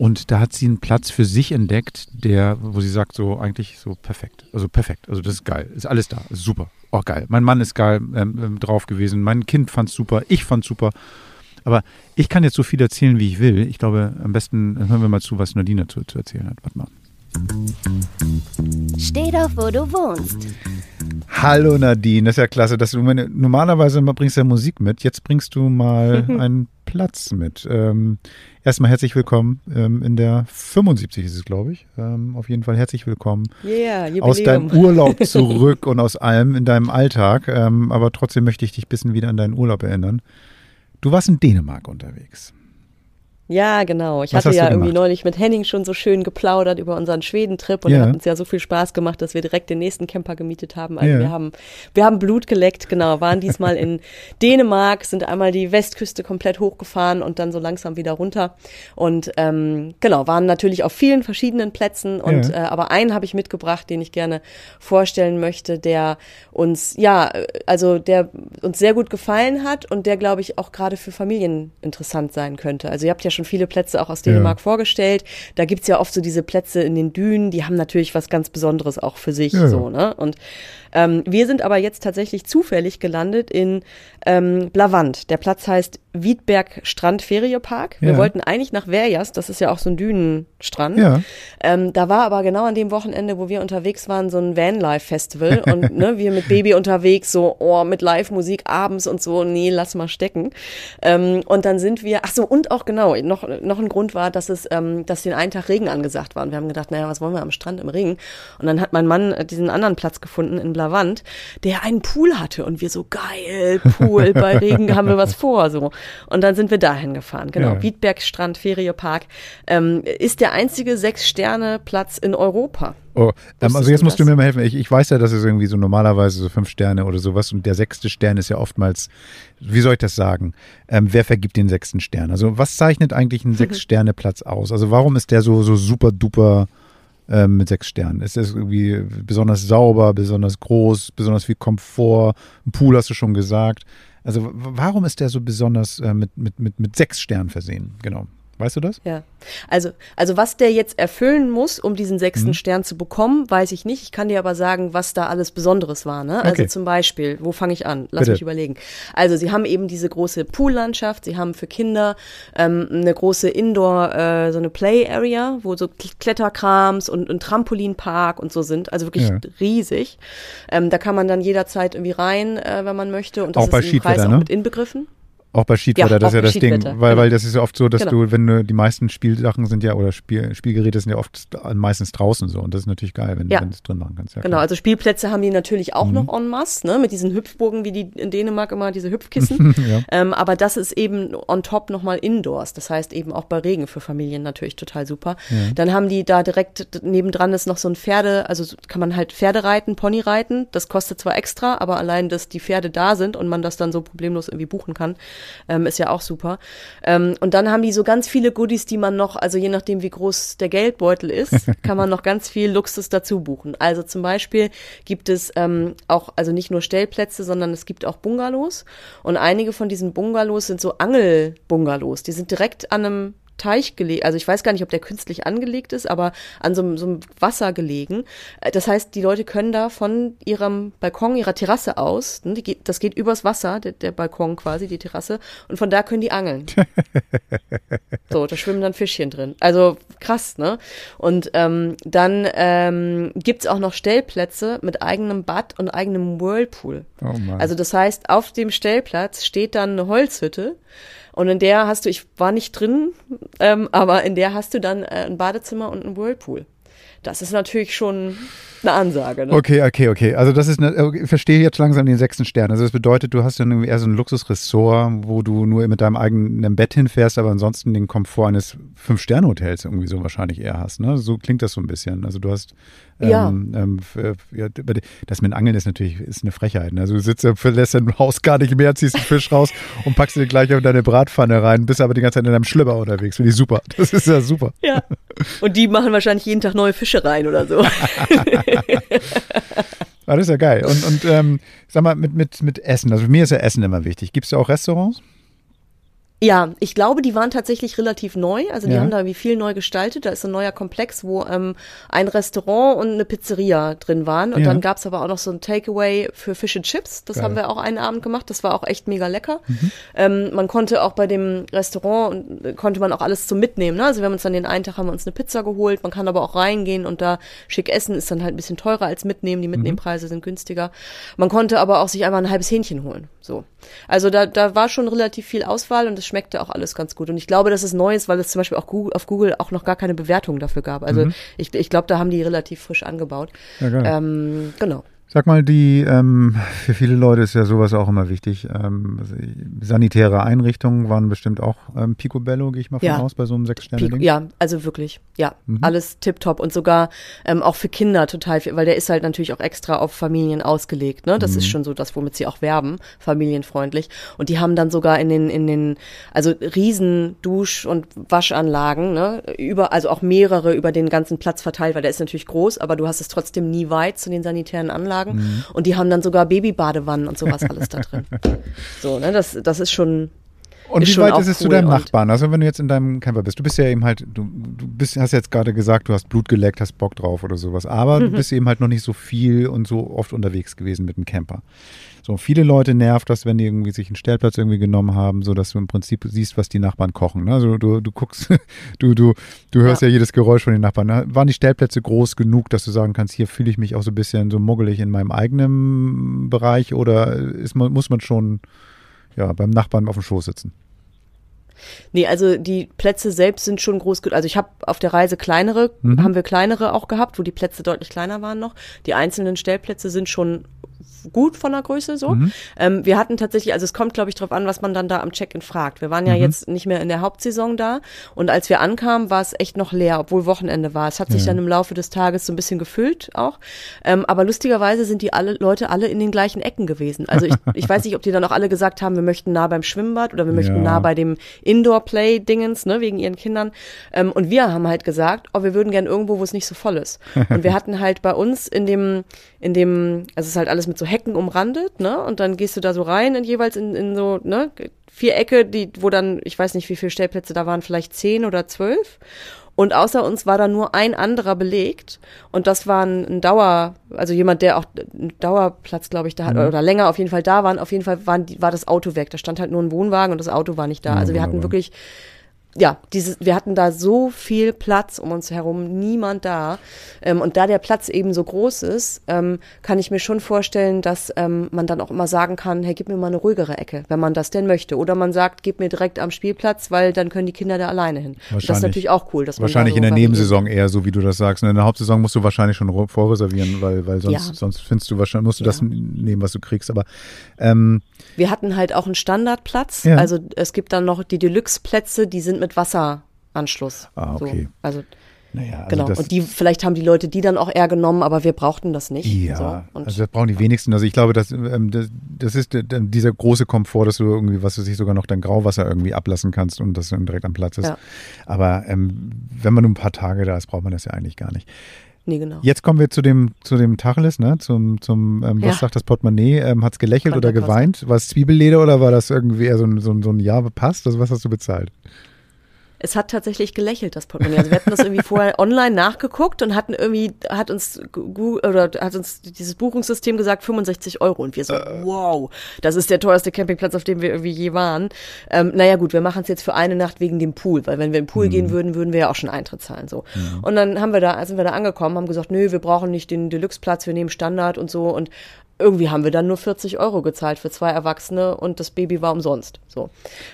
Und da hat sie einen Platz für sich entdeckt, der, wo sie sagt, so eigentlich so perfekt. Also perfekt. Also das ist geil. Ist alles da. Ist super. Oh, geil. Mein Mann ist geil ähm, ähm, drauf gewesen. Mein Kind fand's super. Ich fand's super. Aber ich kann jetzt so viel erzählen, wie ich will. Ich glaube, am besten hören wir mal zu, was Nadine dazu zu erzählen hat. Warte mal. Steh doch, wo du wohnst. Hallo Nadine, das ist ja klasse, dass du meine, normalerweise bringst du ja Musik mit, jetzt bringst du mal <laughs> einen Platz mit. Ähm, erstmal herzlich willkommen ähm, in der 75 ist es, glaube ich. Ähm, auf jeden Fall herzlich willkommen Yeah, aus deinem <laughs> Urlaub zurück und aus allem in deinem Alltag. Ähm, aber trotzdem möchte ich dich ein bisschen wieder an deinen Urlaub erinnern. Du warst in Dänemark unterwegs. Ja, genau. Ich Was hatte ja irgendwie neulich mit Henning schon so schön geplaudert über unseren Schwedentrip und Ja. er hat uns ja so viel Spaß gemacht, dass wir direkt den nächsten Camper gemietet haben. Also Ja. wir haben, wir haben Blut geleckt, genau, waren diesmal in <laughs> Dänemark, sind einmal die Westküste komplett hochgefahren und dann so langsam wieder runter. Und ähm, genau, waren natürlich auf vielen verschiedenen Plätzen und Ja. äh, aber einen habe ich mitgebracht, den ich gerne vorstellen möchte, der uns, ja, also der uns sehr gut gefallen hat und der, glaube ich, auch gerade für Familien interessant sein könnte. Also ihr habt ja schon viele Plätze auch aus Dänemark vorgestellt. Da gibt's ja oft so diese Plätze in den Dünen, die haben natürlich was ganz Besonderes auch für sich. Ja, ja. so, ne? Und ähm, wir sind aber jetzt tatsächlich zufällig gelandet in ähm, Blavant. Der Platz heißt Wiedberg Strand Feriepark. Wir Ja. wollten eigentlich nach Verjas, das ist ja auch so ein Dünenstrand. Ja. Ähm, da war aber genau an dem Wochenende, wo wir unterwegs waren, so ein Vanlife-Festival <laughs> und ne, wir mit Baby unterwegs, so oh, mit Live-Musik abends und so, nee, lass mal stecken. Ähm, und dann sind wir, ach so, und auch genau, noch, noch ein Grund war, dass es, ähm, dass den einen Tag Regen angesagt war. Und wir haben gedacht, naja, was wollen wir am Strand im Regen? Und dann hat mein Mann äh, diesen anderen Platz gefunden in Blavant, der einen Pool hatte und wir so, geil, Pool, bei <laughs> Regen haben wir was vor, so. Und dann sind wir dahin gefahren, genau. Ja. Wiedberg Strand Feriepark ähm, ist der einzige Sechs-Sterne-Platz in Europa. Oh, ähm, also jetzt du musst du das? mir mal helfen. Ich, ich weiß ja, dass es irgendwie so normalerweise so fünf Sterne oder sowas und der sechste Stern ist ja oftmals, wie soll ich das sagen? Ähm, wer vergibt den sechsten Stern? Also was zeichnet eigentlich einen <laughs> Sechs-Sterne-Platz aus? Also warum ist der so, so super duper ähm, mit sechs Sternen? Ist das irgendwie besonders sauber, besonders groß, besonders viel Komfort? Ein Pool hast du schon gesagt. Also warum ist der so besonders äh, mit, mit, mit, mit sechs Sternen versehen? Genau. Weißt du das? Ja, also, also was der jetzt erfüllen muss, um diesen sechsten Mhm. Stern zu bekommen, weiß ich nicht. Ich kann dir aber sagen, was da alles Besonderes war. Ne? Also Okay. zum Beispiel, wo fange ich an? Lass Bitte. mich überlegen. Also sie haben eben diese große Poollandschaft, sie haben für Kinder ähm, eine große Indoor, äh, so eine Play Area, wo so Kletterkrams und ein Trampolinpark und so sind. Also wirklich Ja. riesig. Ähm, da kann man dann jederzeit irgendwie rein, äh, wenn man möchte. Und das Auch bei ist im Preis auch ne? mit inbegriffen. Auch bei Schiedwetter, Ja, das ist ja das Ding. Weil, genau. weil das ist ja oft so, dass Genau. du, wenn du die meisten Spielsachen sind ja, oder Spiel, Spielgeräte sind ja oft meistens draußen so. Und das ist natürlich geil, wenn, Ja. du es drin machen kannst. Ja, Genau, klar. also Spielplätze haben die natürlich auch noch en masse, ne, mit diesen Hüpfburgen, wie die in Dänemark immer diese Hüpfkissen. <laughs> Ja. ähm, aber das ist eben on top nochmal indoors. Das heißt eben auch bei Regen für Familien natürlich total super. Dann haben die da direkt nebendran ist noch so ein Pferde, also so kann man halt Pferde reiten, Pony reiten. Das kostet zwar extra, aber allein, dass die Pferde da sind und man das dann so problemlos irgendwie buchen kann, ähm, ist ja auch super. Ähm, und dann haben die so ganz viele Goodies, die man noch, also je nachdem, wie groß der Geldbeutel ist, <laughs> kann man noch ganz viel Luxus dazu buchen. Also zum Beispiel gibt es ähm, auch, also nicht nur Stellplätze, sondern es gibt auch Bungalows. Und einige von diesen Bungalows sind so Angelbungalows. Die sind direkt an einem Teich gelegt, also ich weiß gar nicht, ob der künstlich angelegt ist, aber an so, einem- so einem Wasser gelegen. Äh, Das heißt, die Leute können da von ihrem Balkon, ihrer Terrasse aus, ne, geht, das geht übers Wasser, der, der Balkon quasi, die Terrasse, und von da können die angeln. <laughs> so, da schwimmen dann Fischchen drin. Also krass, ne? Und ähm, dann ähm, gibt's auch noch Stellplätze mit eigenem Bad und eigenem Whirlpool. Oh. Also das heißt, auf dem Stellplatz steht dann eine Holzhütte und in der hast du, ich war nicht drin, ähm, aber in der hast du dann äh, ein Badezimmer und einen Whirlpool. Das ist natürlich schon eine Ansage. Ne? Okay, okay, okay. Also das ist, eine, okay, ich verstehe jetzt langsam den sechsten Stern. Also das bedeutet, du hast dann irgendwie eher so ein Luxusressort, wo du nur mit deinem eigenen Bett hinfährst, aber ansonsten den Komfort eines Fünf-Sterne-Hotels irgendwie so wahrscheinlich eher hast. Ne? So klingt das so ein bisschen. Also du hast Ja. ähm, ähm, f- ja, über die- das mit Angeln ist natürlich ist eine Frechheit. Ne? Also du sitzt, verlässt dein Haus gar nicht mehr, ziehst einen Fisch raus <laughs> und packst ihn gleich in deine Bratpfanne rein, bist aber die ganze Zeit in deinem Schlüpper unterwegs. Finde ich super. Das ist ja super. Ja. Und die machen wahrscheinlich jeden Tag neue Fische rein oder so. <laughs> Ah, das ist ja geil. Und, und ähm, sag mal, mit, mit, mit Essen. Also mir ist ja Essen immer wichtig. Gibt es da auch Restaurants? Ja, ich glaube, die waren tatsächlich relativ neu. Also die Ja. haben da wie viel neu gestaltet. Da ist ein neuer Komplex, wo ähm, ein Restaurant und eine Pizzeria drin waren. Und Ja. dann gab's aber auch noch so ein Takeaway für Fish and Chips. Das Geil. Mhm. haben wir auch einen Abend gemacht. Das war auch echt mega lecker. Ähm, man konnte auch bei dem Restaurant und, äh, konnte man auch alles zum Mitnehmen. Ne? Also wir haben uns dann den einen Tag haben wir uns eine Pizza geholt. Man kann aber auch reingehen und da schick essen. Ist dann halt ein bisschen teurer als mitnehmen. Die Mhm. Mitnehmpreise sind günstiger. Man konnte aber auch sich einmal ein halbes Hähnchen holen. So. Also da, da war schon relativ viel Auswahl und es schmeckte auch alles ganz gut. Und ich glaube, dass es neu ist, weil es zum Beispiel auch Google, auf Google auch noch gar keine Bewertung dafür gab. Also ich, ich glaube, da haben die relativ frisch angebaut. Ja. Ähm, genau. Sag mal, die, ähm, für viele Leute ist ja sowas auch immer wichtig. Ähm, also, sanitäre Einrichtungen waren bestimmt auch ähm, Picobello, gehe ich mal von Ja. aus, bei so einem Sechs-Sterne-Ding. Pico- Ja, also wirklich, ja, Mhm. alles tipptopp und sogar ähm, auch für Kinder total viel, weil der ist halt natürlich auch extra auf Familien ausgelegt, ne? Das ist Mhm. schon so das, womit sie auch werben, familienfreundlich. Und die haben dann sogar in den, in den, also riesen Dusch- und Waschanlagen, ne? Über, also auch mehrere über den ganzen Platz verteilt, weil der ist natürlich groß, aber du hast es trotzdem nie weit zu den sanitären Anlagen. Mhm. Und die haben dann sogar Babybadewannen und sowas alles da drin. <laughs> So, ne? Das, das ist schon, Und ist wie weit ist es zu deinem Nachbarn? Also wenn du jetzt in deinem Camper bist, du bist ja eben halt, du, du bist, hast jetzt gerade gesagt, du hast Blut geleckt, hast Bock drauf oder sowas, aber Mhm. du bist eben halt noch nicht so viel und so oft unterwegs gewesen mit dem Camper. So, viele Leute nervt das, wenn die irgendwie sich einen Stellplatz irgendwie genommen haben, so dass du im Prinzip siehst, was die Nachbarn kochen. Ne? Also du, du guckst, <laughs> du, du, du hörst ja. Ja. jedes Geräusch von den Nachbarn. Ne? Waren die Stellplätze groß genug, dass du sagen kannst, hier fühle ich mich auch so ein bisschen so muggelig in meinem eigenen Bereich oder ist man, muss man schon ja, beim Nachbarn auf dem Schoß sitzen? Nee, also die Plätze selbst sind schon groß. ge- Also ich habe auf der Reise kleinere, Mhm. haben wir kleinere auch gehabt, wo die Plätze deutlich kleiner waren noch. Die einzelnen Stellplätze sind schon gut von der Größe so. Mhm. Ähm, wir hatten tatsächlich, also es kommt, glaube ich, drauf an, was man dann da am Check-in fragt. Wir waren ja Mhm. jetzt nicht mehr in der Hauptsaison da und als wir ankamen, war es echt noch leer, obwohl Wochenende war. Es hat sich Ja. dann im Laufe des Tages so ein bisschen gefüllt auch. Ähm, aber lustigerweise sind die alle Leute alle in den gleichen Ecken gewesen. Also ich, <laughs> ich weiß nicht, ob die dann auch alle gesagt haben, wir möchten nah beim Schwimmbad oder wir möchten Ja. nah bei dem Indoor-Play-Dingens, ne, wegen ihren Kindern. Ähm, und wir haben halt gesagt, oh, wir würden gern irgendwo, wo es nicht so voll ist. <laughs> Und wir hatten halt bei uns in dem, in dem, also es ist halt alles mit so Hecken umrandet, ne? Und dann gehst du da so rein in jeweils in, in so, ne, Vierecke, die, wo dann, ich weiß nicht, wie viele Stellplätze da waren, vielleicht zehn oder zwölf. Und außer uns war da nur ein anderer belegt. Und das war ein, Dauer, also jemand, der auch einen Dauerplatz, glaube ich, da hat, oder länger auf jeden Fall da waren. Auf jeden Fall waren war das Auto weg. Da stand halt nur ein Wohnwagen und das Auto war nicht da. Ja, also wir hatten wunderbar. wirklich, ja, dieses, wir hatten da so viel Platz um uns herum, niemand da. Ähm, und da der Platz eben so groß ist, ähm, kann ich mir schon vorstellen, dass ähm, man dann auch immer sagen kann, hey, gib mir mal eine ruhigere Ecke, wenn man das denn möchte. Oder man sagt, gib mir direkt am Spielplatz, weil dann können die Kinder da alleine hin. Und Das ist natürlich auch cool. Wahrscheinlich so in der. Nebensaison eher, so wie du das sagst. In der Hauptsaison musst du wahrscheinlich schon vorreservieren, weil, weil sonst, Ja. sonst findest du wahrscheinlich, musst du Ja. das nehmen, was du kriegst. Aber ähm, Wir hatten halt auch einen Standardplatz. Ja. Also es gibt dann noch die Deluxe-Plätze, die sind mit Wasseranschluss. Ah, okay. So. Also naja, also genau. das, und die, vielleicht haben die Leute die dann auch eher genommen, aber wir brauchten das nicht. Ja, So. Also das brauchen die wenigsten. Also ich glaube, dass, ähm, das, das ist äh, dieser große Komfort, dass du irgendwie, was du sich sogar noch dein Grauwasser irgendwie ablassen kannst und das dann direkt am Platz ist. Ja. Aber ähm, wenn man nur ein paar Tage da ist, braucht man das ja eigentlich gar nicht. nee, genau. Jetzt kommen wir zu dem, zu dem Tacheles, ne? Zum, zum ähm, was Ja. sagt das Portemonnaie? Ähm, Hat es gelächelt oder geweint? War es Zwiebelleder oder war das irgendwie eher so ein, so ein, so ein Ja passt? Also was hast du bezahlt? Es hat tatsächlich gelächelt, das Portemonnaie. Also wir hatten das irgendwie vorher <laughs> online nachgeguckt und hatten irgendwie, hat uns Gu- oder hat uns dieses Buchungssystem gesagt 65 Euro und wir so, wow, das ist der teuerste Campingplatz, auf dem wir irgendwie je waren. Ähm, naja gut, wir machen es jetzt für eine Nacht wegen dem Pool, weil wenn wir in den Pool gehen würden, würden wir ja auch schon Eintritt zahlen so. Und dann haben wir da, sind wir da angekommen, haben gesagt, nö, wir brauchen nicht den Deluxe-Platz, wir nehmen Standard und so und irgendwie haben wir dann nur 40 Euro gezahlt für zwei Erwachsene und das Baby war umsonst. So.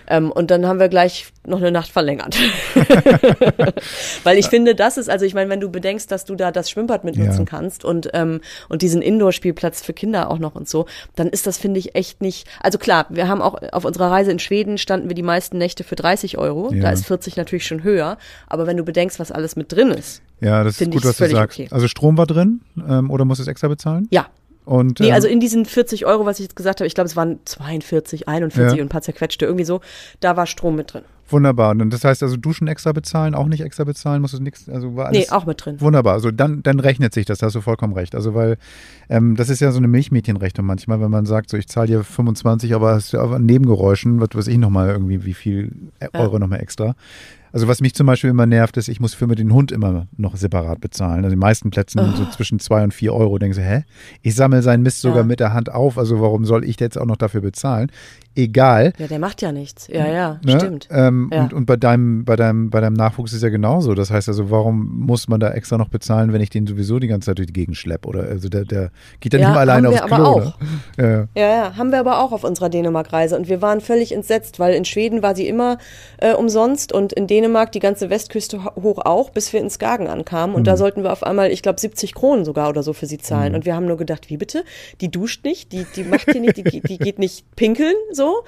Ähm, und dann haben wir gleich noch eine Nacht verlängert. <laughs> <laughs> Weil ich finde, das ist, also ich meine, wenn du bedenkst, dass du da das Schwimmbad mitnutzen Ja. kannst und, ähm, und diesen Indoor-Spielplatz für Kinder auch noch und so, dann ist das, finde ich, echt nicht. Also klar, wir haben auch auf unserer Reise in Schweden standen wir die meisten Nächte für 30 Euro. Ja. Da ist 40 natürlich schon höher. Aber wenn du bedenkst, was alles mit drin ist. Ja, das ist gut, ich was du völlig sagst. okay. Also Strom war drin ähm, oder musst du es extra bezahlen? Ja, Und, Nee, ähm, also in diesen 40 Euro, was ich jetzt gesagt habe, ich glaube, es waren 42, 41 Ja. und ein paar zerquetschte, irgendwie so, da war Strom mit drin. Wunderbar. Und das heißt also Duschen extra bezahlen, auch nicht extra bezahlen, musst du nichts, also war alles Nee, auch mit drin. Wunderbar, also dann, dann rechnet sich das, da hast du vollkommen recht. Also weil ähm, das ist ja so eine Milchmädchenrechnung manchmal, wenn man sagt, so ich zahle dir 25, aber hast du Nebengeräuschen, was weiß ich nochmal irgendwie, wie viel äh, Ja. Euro nochmal extra. Also was mich zum Beispiel immer nervt, ist, ich muss für den Hund immer noch separat bezahlen. Also die meisten Plätzen so zwischen zwei und vier Euro. Denkst du, hä? Ich sammle seinen Mist sogar Ja. mit der Hand auf, also warum soll ich jetzt auch noch dafür bezahlen? Egal. Ja, der macht ja nichts. Ja, ja, Ne? stimmt. Ähm, Ja. Und, und bei deinem, bei deinem, bei deinem Nachwuchs ist es ja genauso. Das heißt also, warum muss man da extra noch bezahlen, wenn ich den sowieso die ganze Zeit durch die Gegend schleppe? Oder also der, der geht ja nicht mal alleine aufs Klo. Ne? Ja. Ja, ja, haben wir aber auch auf unserer Dänemark-Reise und wir waren völlig entsetzt, weil in Schweden war sie immer äh, umsonst und in Dänemark die ganze Westküste ho- hoch auch, bis wir in Skagen ankamen und Mhm. da sollten wir auf einmal, ich glaube, 70 Kronen sogar oder so für sie zahlen und wir haben nur gedacht, wie bitte? Die duscht nicht, die, die macht hier nicht, die, geht- die geht nicht pinkeln so.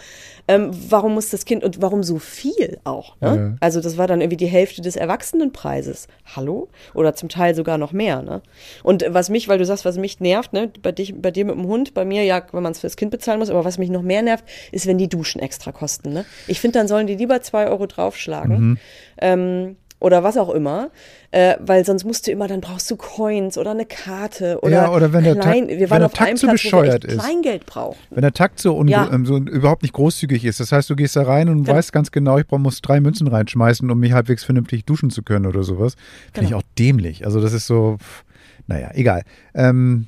Ähm, warum muss das Kind und warum so viel auch? Ne? Ja. Also das war dann irgendwie die Hälfte des Erwachsenenpreises. Hallo? Oder zum Teil sogar noch mehr. Ne? Und was mich, weil du sagst, was mich nervt, ne, bei, dich, bei dir mit dem Hund, bei mir ja, wenn man es fürs Kind bezahlen muss, aber was mich noch mehr nervt, ist, wenn die Duschen extra kosten. Ne? Ich finde, dann sollen die lieber zwei Euro draufschlagen. Ähm, oder was auch immer, äh, weil sonst musst du immer, dann brauchst du Coins oder eine Karte oder, Ja, oder wenn der Klein, Takt- wir waren auf Takt einem so Platz, bescheuert ist. Kleingeld brauchen. Wenn der Takt so, Ja. ähm, so überhaupt nicht großzügig ist, das heißt, du gehst da rein und Genau. weißt ganz genau, ich muss drei Münzen reinschmeißen, um mich halbwegs vernünftig duschen zu können oder sowas, finde ich Genau. auch dämlich. Also das ist so, naja, egal. Ähm,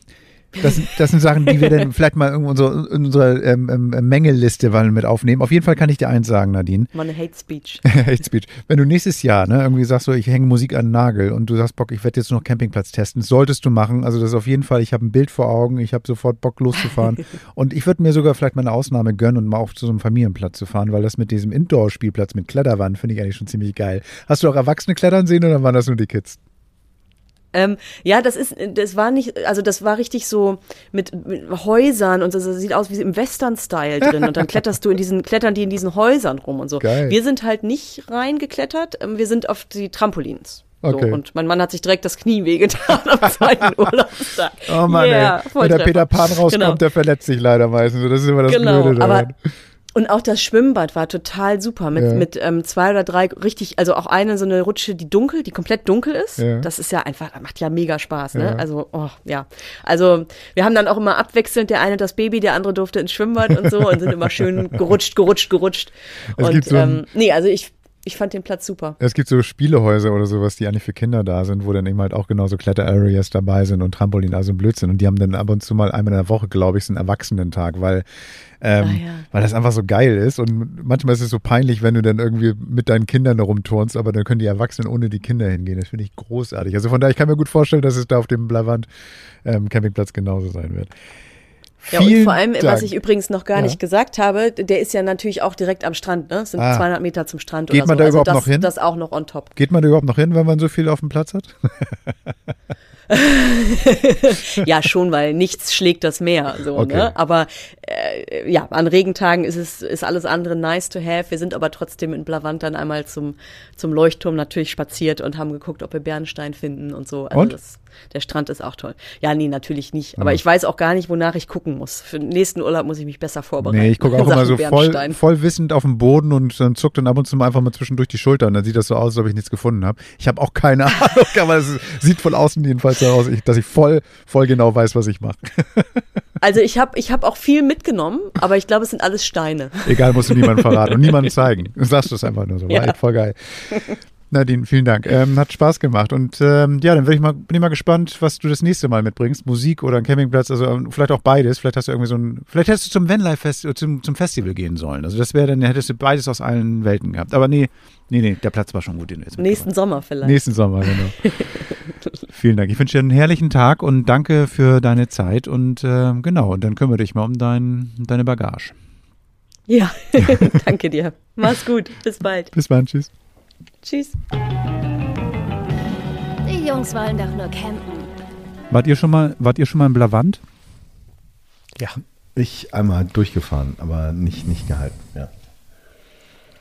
das, sind- das sind Sachen, die wir dann <laughs> vielleicht mal in unsere, in unsere ähm, ähm, Mängelliste mal mit aufnehmen. Auf jeden Fall kann ich dir eins sagen, Nadine. Mal eine Hate Speech. <laughs> Hate Speech. Wenn du nächstes Jahr ne, irgendwie sagst, so, ich hänge Musik an den Nagel und du sagst, Bock, ich werde jetzt noch Campingplatz testen, solltest du machen. Also das ist auf jeden Fall, ich habe ein Bild vor Augen, ich habe sofort Bock loszufahren. <laughs> und ich würde mir sogar vielleicht mal eine Ausnahme gönnen und mal auf zu so einem Familienplatz zu fahren, weil das mit diesem Indoor-Spielplatz mit Kletterwand finde ich eigentlich schon ziemlich geil. Hast du auch Erwachsene klettern sehen oder waren das nur die Kids? Ähm, ja, das ist, das war nicht, also das war richtig so mit, mit Häusern und so, das sieht aus wie im Western-Style drin. Und dann <laughs> kletterst du in diesen, klettern die in diesen Häusern rum und so. Geil. Wir sind halt nicht reingeklettert, ähm, wir sind auf die Trampolins. So, Okay. und mein Mann hat sich direkt das Knie wehgetan am zweiten <laughs> Urlaubstag. Oh Mann, Yeah, ey. Wenn der. Peter Pan rauskommt, Genau. der verletzt sich leider meistens. Das ist immer das Genau, Blöde aber daran. Und auch das Schwimmbad war total super mit, Ja. mit ähm, zwei oder drei richtig, also auch eine so eine Rutsche, die dunkel, die komplett dunkel ist. Ja. Das ist ja einfach, macht ja mega Spaß, ne? Ja. Also, oh, ja. Also, wir haben dann auch immer abwechselnd, der eine das Baby, der andere durfte ins Schwimmbad und so und sind immer schön <laughs> gerutscht, gerutscht, gerutscht. Es und so ähm, nee, also ich, ich fand den Platz super. Es gibt so Spielehäuser oder sowas, die eigentlich für Kinder da sind, wo dann eben halt auch genauso Kletter-Areas dabei sind und Trampolin, also ein Blödsinn. Und die haben dann ab und zu mal einmal in der Woche, glaube ich, so einen Erwachsenentag, weil, ähm, Ah, ja. weil das einfach so geil ist. Und manchmal ist es so peinlich, wenn du dann irgendwie mit deinen Kindern da rumturnst, aber dann können die Erwachsenen ohne die Kinder hingehen. Das finde ich großartig. Also von daher, ich kann mir gut vorstellen, dass es da auf dem Blavant ähm, Campingplatz genauso sein wird. Ja, und vor allem, was Dank. ich übrigens noch gar Ja. nicht gesagt habe, der ist ja natürlich auch direkt am Strand, ne? Es sind Ah. 200 Meter zum Strand Geht oder man so. da also überhaupt das, noch hin? Das auch noch on top. Geht man da überhaupt noch hin, wenn man so viel auf dem Platz hat? <laughs> Ja, schon, weil nichts schlägt das Meer. So, Okay. ne? Aber äh, ja, an Regentagen ist es ist alles andere nice to have. Wir sind aber trotzdem in Blavant dann einmal zum, zum Leuchtturm natürlich spaziert und haben geguckt, ob wir Bernstein finden und so. Also Und? Das, der Strand ist auch toll. Ja, nee, natürlich nicht. Aber ich weiß auch gar nicht, wonach ich gucken muss. Für den nächsten Urlaub muss ich mich besser vorbereiten. Nee, ich gucke auch <laughs> immer so voll, voll wissend auf den Boden und dann zuckt dann ab und zu mal einfach mal zwischendurch die Schulter und dann sieht das so aus, als ob ich nichts gefunden habe. Ich habe auch keine <laughs> Ahnung, aber es sieht von außen jedenfalls so aus, dass ich voll, voll genau weiß, was ich mache. <laughs> Also ich habe ich hab auch viel mitgenommen, aber ich glaube, es sind alles Steine. Egal, musst du niemandem verraten und niemandem zeigen. Du sagst es einfach nur so. War Ja. echt voll geil. Nadine, vielen Dank. Ähm, hat Spaß gemacht. Und ähm, ja, dann bin ich, mal, bin ich mal gespannt, was du das nächste Mal mitbringst. Musik oder ein Campingplatz, also ähm, vielleicht auch beides. Vielleicht hast du irgendwie so ein, vielleicht hättest du zum Vanlife Festival, zum, zum Festival gehen sollen. Also das wäre dann, hättest du beides aus allen Welten gehabt. Aber nee, nee, nee, der Platz war schon gut, den du jetzt Nächsten Sommer vielleicht. Nächsten Sommer, genau. <laughs> Vielen Dank. Ich wünsche dir einen herrlichen Tag und danke für deine Zeit. Und ähm, genau, und dann kümmere dich mal um dein, deine Bagage. Ja, <laughs> danke dir. Mach's gut. Bis bald. Bis dann, tschüss. Tschüss. Die Jungs wollen doch nur campen. Wart ihr schon mal, wart ihr schon mal im Blavant? Ja. Ich einmal durchgefahren, aber nicht, nicht gehalten. Ja.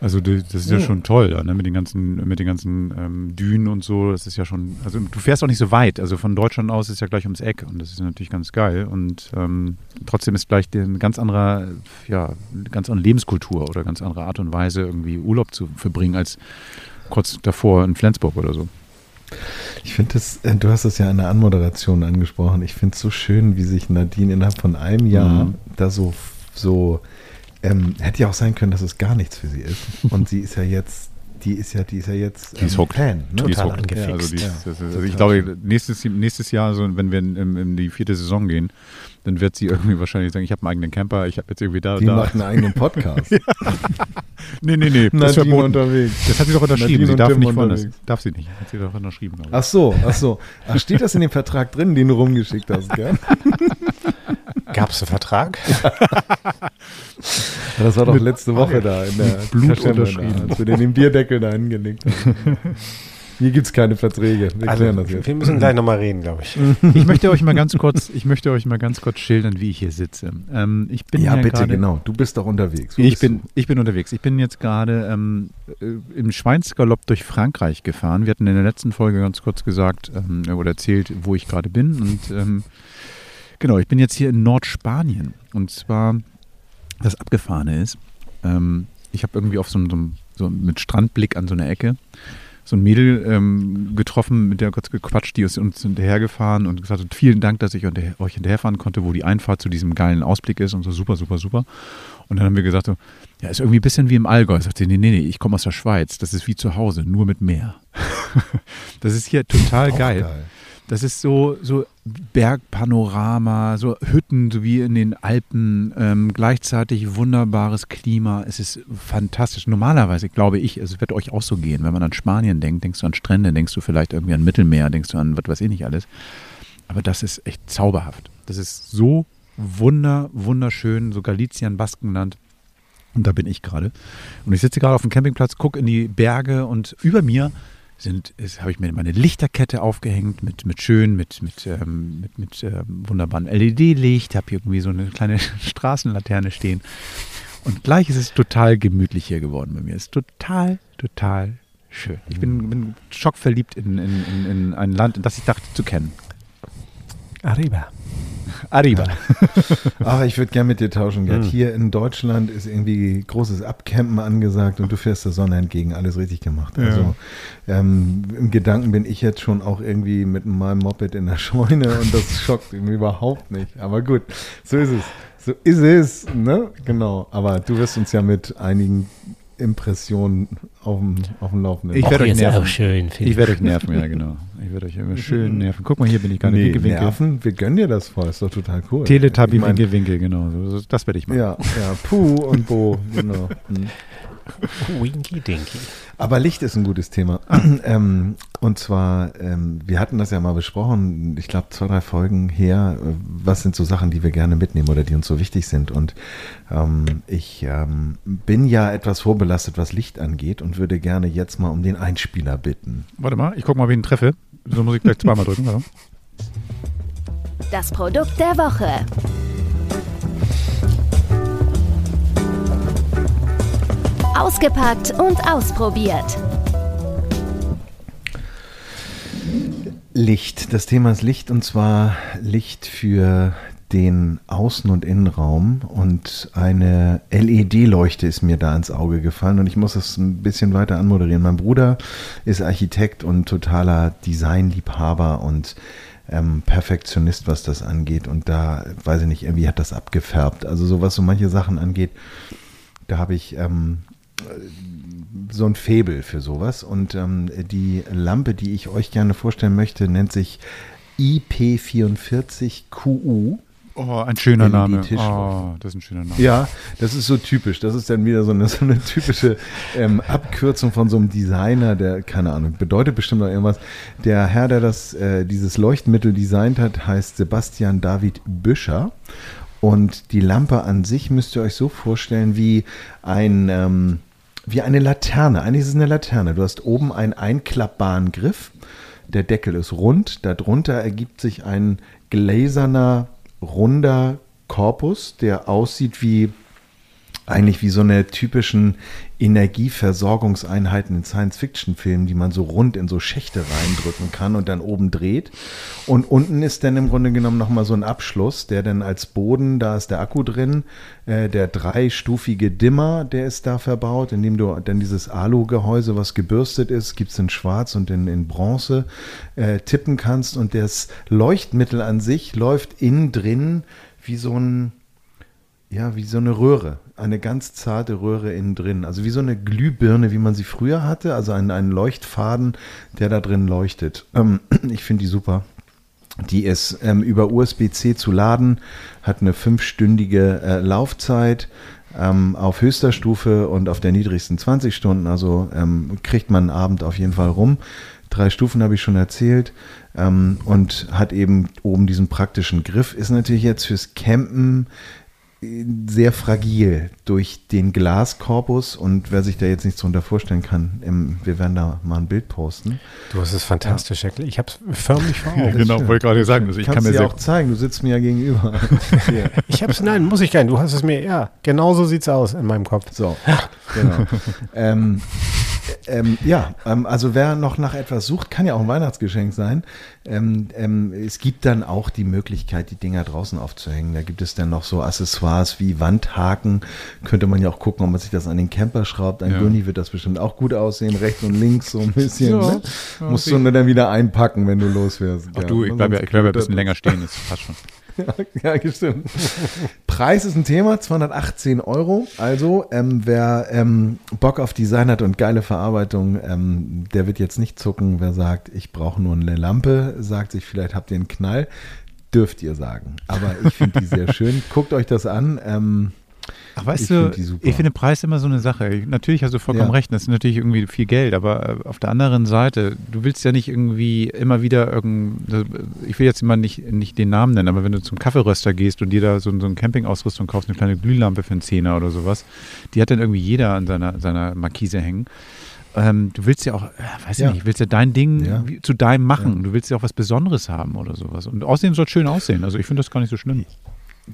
Also das ist ja schon toll, ne? mit den ganzen, mit den ganzen ähm, Dünen und so. Das ist ja schon, also du fährst auch nicht so weit. Also von Deutschland aus ist ja gleich ums Eck und das ist natürlich ganz geil. Und ähm, trotzdem ist gleich eine ganz andere, ja, eine ganz andere Lebenskultur oder ganz andere Art und Weise, irgendwie Urlaub zu verbringen als kurz davor in Flensburg oder so. Ich finde das, äh, du hast es ja in der Anmoderation angesprochen. Ich finde es so schön, wie sich Nadine innerhalb von einem Jahr Mhm. da so, so ähm, hätte ja auch sein können, dass es gar nichts für sie ist. Und sie ist ja jetzt, die ist ja, die ist ja jetzt Die ist hooked. Fan. Ne? Die ist Total hooked. angefixt. Ja, also, die, Ja. ist- das ist, also Total ich glaube, nächstes, nächstes Jahr, so, wenn wir in, in, in die vierte Saison gehen, dann wird sie irgendwie wahrscheinlich sagen, ich habe einen eigenen Camper, ich habe jetzt irgendwie da, Die da. macht einen eigenen Podcast. <laughs> Nee, nee, nee, das ist unterwegs. Das hat sie doch unterschrieben. Nadine Sie darf Tim nicht wollen. Das unterwegs. darf sie nicht. Hat sie doch unterschrieben. Ach so, ach so. Ach, steht das in dem Vertrag drin, den du rumgeschickt hast, gell? <laughs> Gab es einen Vertrag? Ja, das war doch letzte Woche da in der Blut unterschrieben. Als wir den, den Bierdeckel da hingelegt haben. <laughs> Hier gibt es keine Verträge. Wir Also, wir müssen gleich nochmal reden, glaube ich. <laughs> Ich möchte euch mal ganz kurz, ich möchte euch mal ganz kurz schildern, wie ich hier sitze. Ähm, ich bin Ja, ja bitte, gerade, genau. Du bist doch unterwegs. Wo Ich bin, du? ich bin unterwegs. Ich bin jetzt gerade ähm, äh, im Schweinsgalopp durch Frankreich gefahren. Wir hatten in der letzten Folge ganz kurz gesagt ähm, oder erzählt, wo ich gerade bin. Und ähm, genau, ich bin jetzt hier in Nordspanien. Und zwar, das Abgefahrene ist, ähm, ich habe irgendwie auf so einem, so, so mit Strandblick an so einer Ecke so ein Mädel ähm, getroffen, mit der kurz gequatscht, die ist uns hinterhergefahren und gesagt hat, vielen Dank, dass ich unter, euch hinterherfahren konnte, wo die Einfahrt zu diesem geilen Ausblick ist und so super, super, super. Und dann haben wir gesagt, so, ja, ist irgendwie ein bisschen wie im Allgäu. Sagt sie, nee, nee, nee, ich komme aus der Schweiz, das ist wie zu Hause, nur mit Meer. <laughs> das ist hier total geil. geil. Das ist so, so Bergpanorama, so Hütten, so wie in den Alpen, ähm, gleichzeitig wunderbares Klima. Es ist fantastisch. Normalerweise glaube ich, es wird euch auch so gehen. Wenn man an Spanien denkt, denkst du an Strände, denkst du vielleicht irgendwie an Mittelmeer, denkst du an was weiß ich nicht alles. Aber das ist echt zauberhaft. Das ist so wunder, wunderschön, so Galizien, Baskenland. Und da bin ich gerade. Und ich sitze gerade auf dem Campingplatz, gucke in die Berge und über mir sind, habe ich mir meine Lichterkette aufgehängt mit, mit schön, mit, mit, ähm, mit, mit ähm, wunderbaren LED-Licht, habe hier irgendwie so eine kleine <laughs> Straßenlaterne stehen. Und gleich ist es total gemütlich hier geworden bei mir. Es ist total, total schön. Ich bin, bin schockverliebt in, in, in, in ein Land, das ich dachte zu kennen. Arriba. Arriba. Ach, <laughs> ich würde gerne mit dir tauschen, Gerd. Mhm. Hier in Deutschland ist irgendwie großes Abcampen angesagt und du fährst der Sonne entgegen. Alles richtig gemacht. Ja. Also ähm, im Gedanken bin ich jetzt schon auch irgendwie mit meinem Moped in der <laughs> Scheune und das schockt ihn überhaupt nicht. Aber gut, so ist es. So ist es, ne? Genau. Aber du wirst uns ja mit einigen Impressionen auf dem, auf dem Laufenden. Ich werde euch nerven. schön, ich werde euch nerven, ja genau. Ich werde euch immer <laughs> schön nerven. Guck mal, hier bin ich gar nicht nee, Winkel. nerven, wir gönnen dir das voll, ist doch total cool. Teletubby ich mein, Winkel, Winkel, genau. Das werde ich machen. Ja, ja, Puh und Bo, genau. <laughs> Hm. Winky Dinky. Aber Licht ist ein gutes Thema. <clears throat> ähm, und zwar, ähm, wir hatten das ja mal besprochen, ich glaube zwei, drei Folgen her, was sind so Sachen, die wir gerne mitnehmen oder die uns so wichtig sind. Und ähm, ich ähm, bin ja etwas vorbelastet, was Licht angeht und würde gerne jetzt mal um den Einspieler bitten. Warte mal, ich gucke mal, wen ich treffe. So muss ich gleich zweimal drücken. Oder? Das Produkt der Woche. Ausgepackt und ausprobiert. Licht. Das Thema ist Licht und zwar Licht für den Außen- und Innenraum und eine LED-Leuchte ist mir da ins Auge gefallen und ich muss es ein bisschen weiter anmoderieren. Mein Bruder ist Architekt und totaler Designliebhaber und ähm, Perfektionist, was das angeht und da, weiß ich nicht, irgendwie hat das abgefärbt. Also so was so manche Sachen angeht, da habe ich ähm, so ein Febel für sowas. Und ähm, die Lampe, die ich euch gerne vorstellen möchte, nennt sich IP44QU. Oh, ein schöner Name. Oh, das ist ein schöner Name. Ja, das ist so typisch. Das ist dann wieder so eine, <laughs> so eine typische ähm, Abkürzung von so einem Designer, der, keine Ahnung, bedeutet bestimmt noch irgendwas. Der Herr, der das, äh, dieses Leuchtmittel designt hat, heißt Sebastian David Büscher. Und die Lampe an sich müsst ihr euch so vorstellen wie ein, ähm, wie eine Laterne. Eigentlich ist es eine Laterne. Du hast oben einen einklappbaren Griff. Der Deckel ist rund. Darunter ergibt sich ein gläserner, runder Korpus, der aussieht wie eigentlich wie so eine typischen Energieversorgungseinheiten in Science-Fiction-Filmen, die man so rund in so Schächte reindrücken kann und dann oben dreht. Und unten ist dann im Grunde genommen nochmal so ein Abschluss, der dann als Boden, da ist der Akku drin, äh, der dreistufige Dimmer, der ist da verbaut, in dem du dann dieses Alu-Gehäuse, was gebürstet ist, gibt es in schwarz und in, in Bronze, äh, tippen kannst. Und das Leuchtmittel an sich läuft innen drin wie so ein ja, wie so eine Röhre, eine ganz zarte Röhre innen drin. Also wie so eine Glühbirne, wie man sie früher hatte. Also ein, ein Leuchtfaden, der da drin leuchtet. Ähm, <clears throat> ich finde die super. Die ist ähm, über USB-C zu laden, hat eine fünfstündige äh, Laufzeit ähm, auf höchster Stufe und auf der niedrigsten 20 Stunden. Also ähm, kriegt man einen Abend auf jeden Fall rum. Drei Stufen habe ich schon erzählt ähm, und hat eben oben diesen praktischen Griff. Ist natürlich jetzt fürs Campen sehr fragil durch den Glaskorpus und wer sich da jetzt nichts drunter vorstellen kann, im, wir werden da mal ein Bild posten. Du hast es fantastisch erklärt. Ich habe es förmlich vor Augen. genau, wollte gerade sagen. Also ich kann mir dir auch zeigen, du sitzt mir ja gegenüber. <laughs> ich habe es, nein, muss ich gar nicht. Du hast es mir, ja, genau so sieht es aus in meinem Kopf. So, genau. <laughs> ähm, ähm, ja, ähm, also wer noch nach etwas sucht, kann ja auch ein Weihnachtsgeschenk sein. Ähm, ähm, es gibt dann auch die Möglichkeit, die Dinger draußen aufzuhängen. Da gibt es dann noch so Accessoires wie Wandhaken. Könnte man ja auch gucken, ob man sich das an den Camper schraubt. Ein Ja. Gurney wird das bestimmt auch gut aussehen, rechts und links so ein bisschen. Ja, ne? ja, Musst du nur dann wieder einpacken, wenn du los wirst. Ach du, ich bleibe ja, ich bleib ja ein bisschen länger stehen, das passt schon. <laughs> Ja, gestimmt. Preis ist ein Thema, 218 Euro. Also, ähm, wer ähm, Bock auf Design hat und geile Verarbeitung, ähm, der wird jetzt nicht zucken. Wer sagt, ich brauche nur eine Lampe, sagt sich, vielleicht habt ihr einen Knall, dürft ihr sagen. Aber ich finde die sehr <laughs> schön. Guckt euch das an. Ach, weißt Ich du, find ich finde Preis immer so eine Sache. Ich- Natürlich hast du vollkommen Ja. recht, das ist natürlich irgendwie viel Geld, aber äh, auf der anderen Seite, du willst ja nicht irgendwie immer wieder irgend, ich will jetzt immer nicht, nicht den Namen nennen, aber wenn du zum Kaffeeröster gehst und dir da so, so eine Campingausrüstung kaufst, eine kleine Glühlampe für einen Zehner oder sowas, die hat dann irgendwie jeder an seiner, seiner Markise hängen. Ähm, du willst ja auch, äh, weiß ich Ja. nicht, willst ja dein Ding Ja. zu deinem machen. Du willst ja auch was Besonderes haben oder sowas. Und außerdem soll es schön aussehen. Also ich finde das gar nicht so schlimm.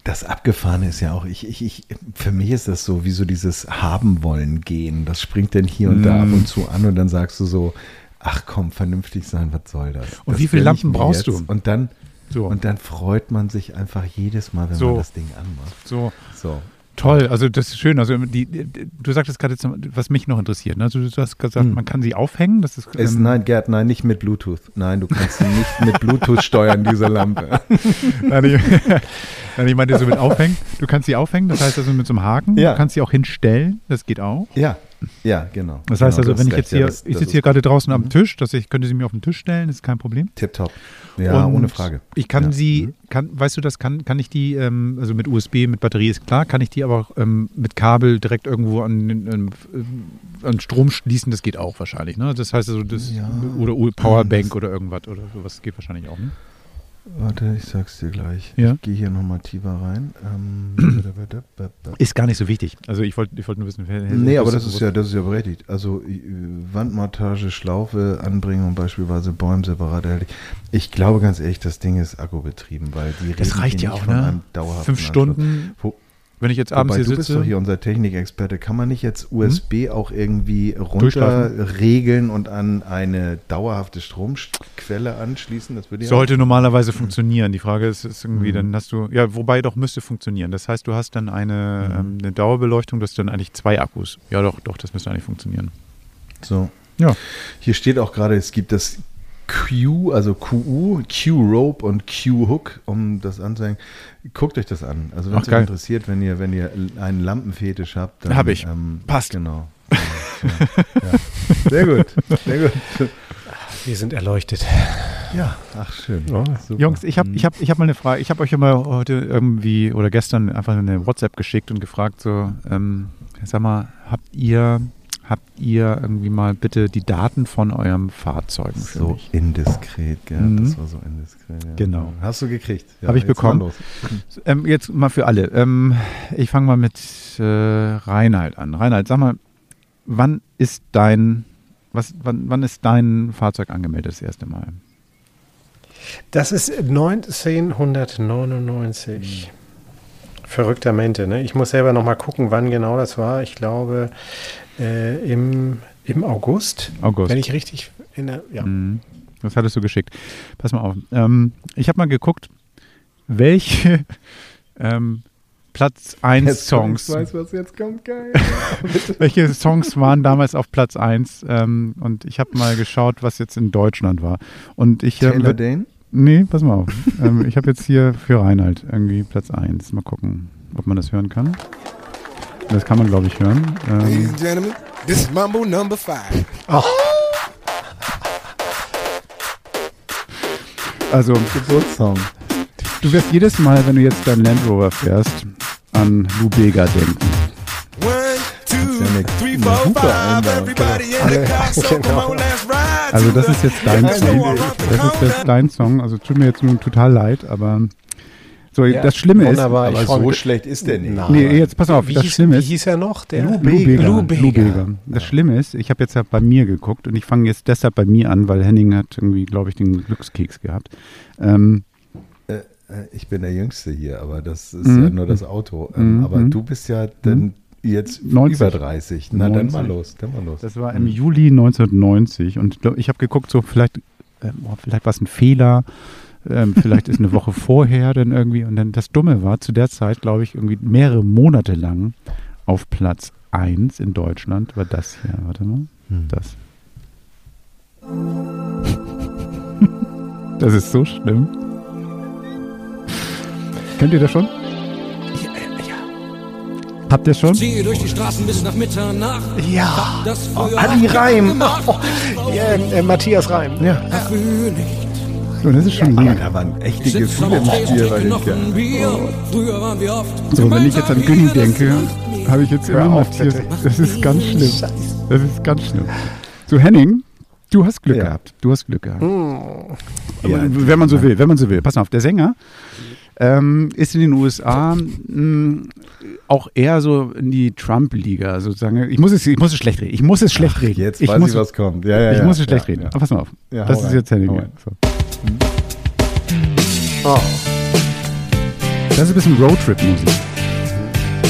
Das Abgefahrene ist ja auch, ich, ich, ich, für mich ist das so wie so dieses Haben wollen gehen. Das springt dann hier und da ab Mm. und zu an und dann sagst du so, ach komm, vernünftig sein, was soll das? Und das wie viele Lampen brauchst jetzt. du? Und dann, So. und dann freut man sich einfach jedes Mal, wenn So. man das Ding anmacht. so. So. Toll, also das ist schön. Also die, du sagtest gerade, jetzt, was mich noch interessiert. Ne? Also du hast gesagt, Hm. man kann sie aufhängen. Das ist, Ist, ähm, nein, Gerd, nein, nicht mit Bluetooth. Nein, du kannst sie nicht mit Bluetooth steuern, diese Lampe. <laughs> <laughs> nein, ich, <laughs> nein, ich meinte so mit aufhängen. Du kannst sie aufhängen, das heißt also mit so einem Haken. Ja. Du kannst sie auch hinstellen, das geht auch. Ja, ja, genau. Das heißt genau, also, wenn ich jetzt recht, ja, hier, das- ich das sitze hier gerade draußen am Mhm. Tisch, dass ich könnte sie mir auf den Tisch stellen, ist kein Problem. Tipptopp. Ja, Und ohne Frage. Ich kann Ja. sie, Mhm. kann, weißt du, das kann, kann ich die, ähm, also mit USB, mit Batterie ist klar, kann ich die aber auch ähm, mit Kabel direkt irgendwo an, den, ähm, äh, an Strom schließen, das geht auch wahrscheinlich, ne? Das heißt also, das, Ja. oder Powerbank oder irgendwas oder sowas geht wahrscheinlich auch, ne? Warte, ich sag's dir gleich. Ja. Ich gehe hier nochmal tiefer rein. Ähm, <clears throat> Ist gar nicht so wichtig. Also ich wollte ich wollte nur wissen, wer- nee, aber das ist ja, das ist ja berechtigt. Also äh, Wandmontage, Schlaufe, Anbringung beispielsweise Bäume separat erhältlich. Ich glaube ganz ehrlich, das Ding ist akkubetrieben, weil die Das reicht ja auch, ne? Fünf. Stunden, Wo, wenn ich jetzt abends wobei, hier du bist sitze. doch hier unser Technikexperte. Kann man nicht jetzt USB auch irgendwie runterregeln und an eine dauerhafte Stromquelle anschließen? Das würde ja Sollte normalerweise funktionieren. Die Frage ist, ist irgendwie, Mhm. dann hast du, ja, wobei doch müsste funktionieren. Das heißt, du hast dann eine, Mhm. ähm, eine Dauerbeleuchtung, das sind dann eigentlich zwei Akkus. Ja, doch, doch, das müsste eigentlich funktionieren. So. Ja. Hier steht auch gerade, es gibt das Q, also QU, Q-Rope und Q-Hook, um das anzuhängen. Guckt euch das an. Also wenn es euch interessiert, wenn ihr, wenn ihr einen Lampenfetisch habt, dann Hab ich. Ähm, Passt. Genau. Ja, <laughs> ja. Sehr gut, sehr gut. Wir sind erleuchtet. Ja, ach schön. Ja. Jungs, ich habe ich hab, ich hab mal eine Frage. Ich habe euch immer heute irgendwie oder gestern einfach eine WhatsApp geschickt und gefragt, so, ähm, sag mal, habt ihr, habt ihr irgendwie mal bitte die Daten von eurem Fahrzeugen für so mich? indiskret, gell? Mhm. Das war so indiskret. Ja. Genau. Hast du gekriegt? Ja, Hab ich bekommen. los. Ähm, jetzt mal für alle. Ähm, ich fange mal mit äh, Reinhald an. Reinhald, sag mal, wann ist dein, was, wann, wann ist dein Fahrzeug angemeldet das erste Mal? Das ist 1999. Verrückter Mente, ne? Ich muss selber noch mal gucken, wann genau das war. Ich glaube äh, im, im August, August. wenn ich richtig in der, ja. Mhm. Das hattest du geschickt. Pass mal auf. Ähm, ich habe mal geguckt, welche <laughs> ähm, Platz 1 Jetzt kommt- Songs, Ich weiß, was jetzt kommt, geil. <laughs> welche Songs waren damals auf Platz 1 ähm, und ich habe mal geschaut, was jetzt in Deutschland war. Und ich ähm, Taylor Dane? Nee, pass mal auf. <laughs> ähm, ich habe jetzt hier für Reinhard irgendwie Platz 1. Mal gucken, ob man das hören kann. Das kann man, glaube ich, hören. Ladies Ähm, and gentlemen, this is Mambo number five. also, Geburtssong. du wirst jedes Mal, wenn du jetzt dein Land Rover fährst, an Lou Bega denken. One, two, three, four, five. Everybody in the car, <laughs> so come on, let's ride. Also das ist jetzt dein Song. Das ist jetzt dein Song. Also tut mir jetzt nun total leid, aber so Ja, das Schlimme ist. wunderbar. Aber ich freu so mich- schlecht ist der nicht. Nein. Nee, jetzt pass auf, Wie das hieß, Schlimme wie ist. hieß er noch? Der Lou Bega. Bega. Das Schlimme ist, ich habe jetzt ja bei mir geguckt und ich fange jetzt deshalb bei mir an, weil Henning hat irgendwie, glaube ich, den Glückskeks gehabt. Ähm, Äh, Ich bin der Jüngste hier, aber das ist Mhm. ja nur das Auto. Ähm, Mhm. Aber Mhm. du bist ja dann Jetzt 90. über 30. Na, dann 90. mal los, dann mal los. Das war im Juli 1990 und ich habe geguckt, so vielleicht, oh, vielleicht war es ein Fehler, ähm, vielleicht ist eine Woche <laughs> vorher dann irgendwie und dann das Dumme war, zu der Zeit, glaube ich, irgendwie mehrere Monate lang auf Platz 1 in Deutschland war das hier, warte mal, Hm. das. <laughs> Das ist so schlimm. Kennt ihr das schon? Habt ihr schon? Ziehe durch die Straßen bis nach Mitternacht. Ja. Das früher Adi Reim. ja äh, Matthias Reim. Ja. Dafür nicht. So, das ist schon Aber lieb. da waren echte Gefühle im Spiel, weil ich oft. So, wenn ich jetzt an Günni denke, habe ich jetzt immer auf, Matthias. Das ist ganz schlimm. Das ist ganz schlimm. So, Henning, du hast Glück Ja. gehabt. Du hast Glück gehabt. Ja, Aber wenn man so will, wenn man so will. Pass auf, der Sänger ähm, ist in den USA mh, auch eher so in die Trump-Liga sozusagen. Ich muss es, ich muss es schlecht reden. Ich muss es schlecht reden. Jetzt ich weiß muss, ich, was kommt. Ja, ja, ich ja. muss es schlecht ja, reden. Ja. Aber pass mal auf. Ja, das ist rein. jetzt Henning. So. Oh. Das ist ein bisschen Roadtrip-Musik.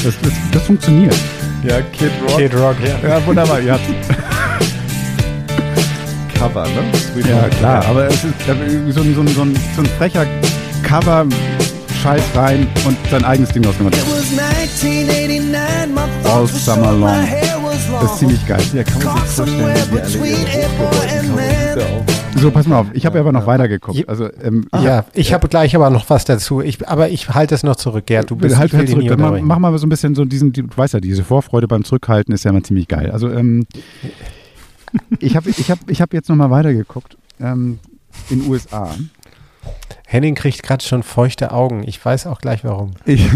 Das, das, das funktioniert. Ja, Kid Rock Kid Rock, ja. Ja, wunderbar. Ihr habt's. Cover, ne? Sweet Ja, Home. klar, aber es ist so, ein- so, ein- so, ein- so ein frecher Cover, Scheiß rein und sein eigenes Ding draus gemacht. It was 1989, my All summer long. Das ist ziemlich geil. Ja, kann man sich vorstellen, wie die alle ihre. So, pass mal auf. Ich habe aber noch weiter geguckt. Also, ähm, Ja, ich habe gleich aber noch was dazu. Ich, aber ich halte es noch zurück, Gerd. Du bist halt, halt zurück. Dann mach mal so ein bisschen so diesen, du weißt ja, diese Vorfreude beim Zurückhalten ist ja immer ziemlich geil. Also, ähm, <laughs> ich habe ich hab, ich hab jetzt noch mal weitergeguckt. Ähm, in den USA. Henning kriegt gerade schon feuchte Augen. Ich weiß auch gleich warum. Ich,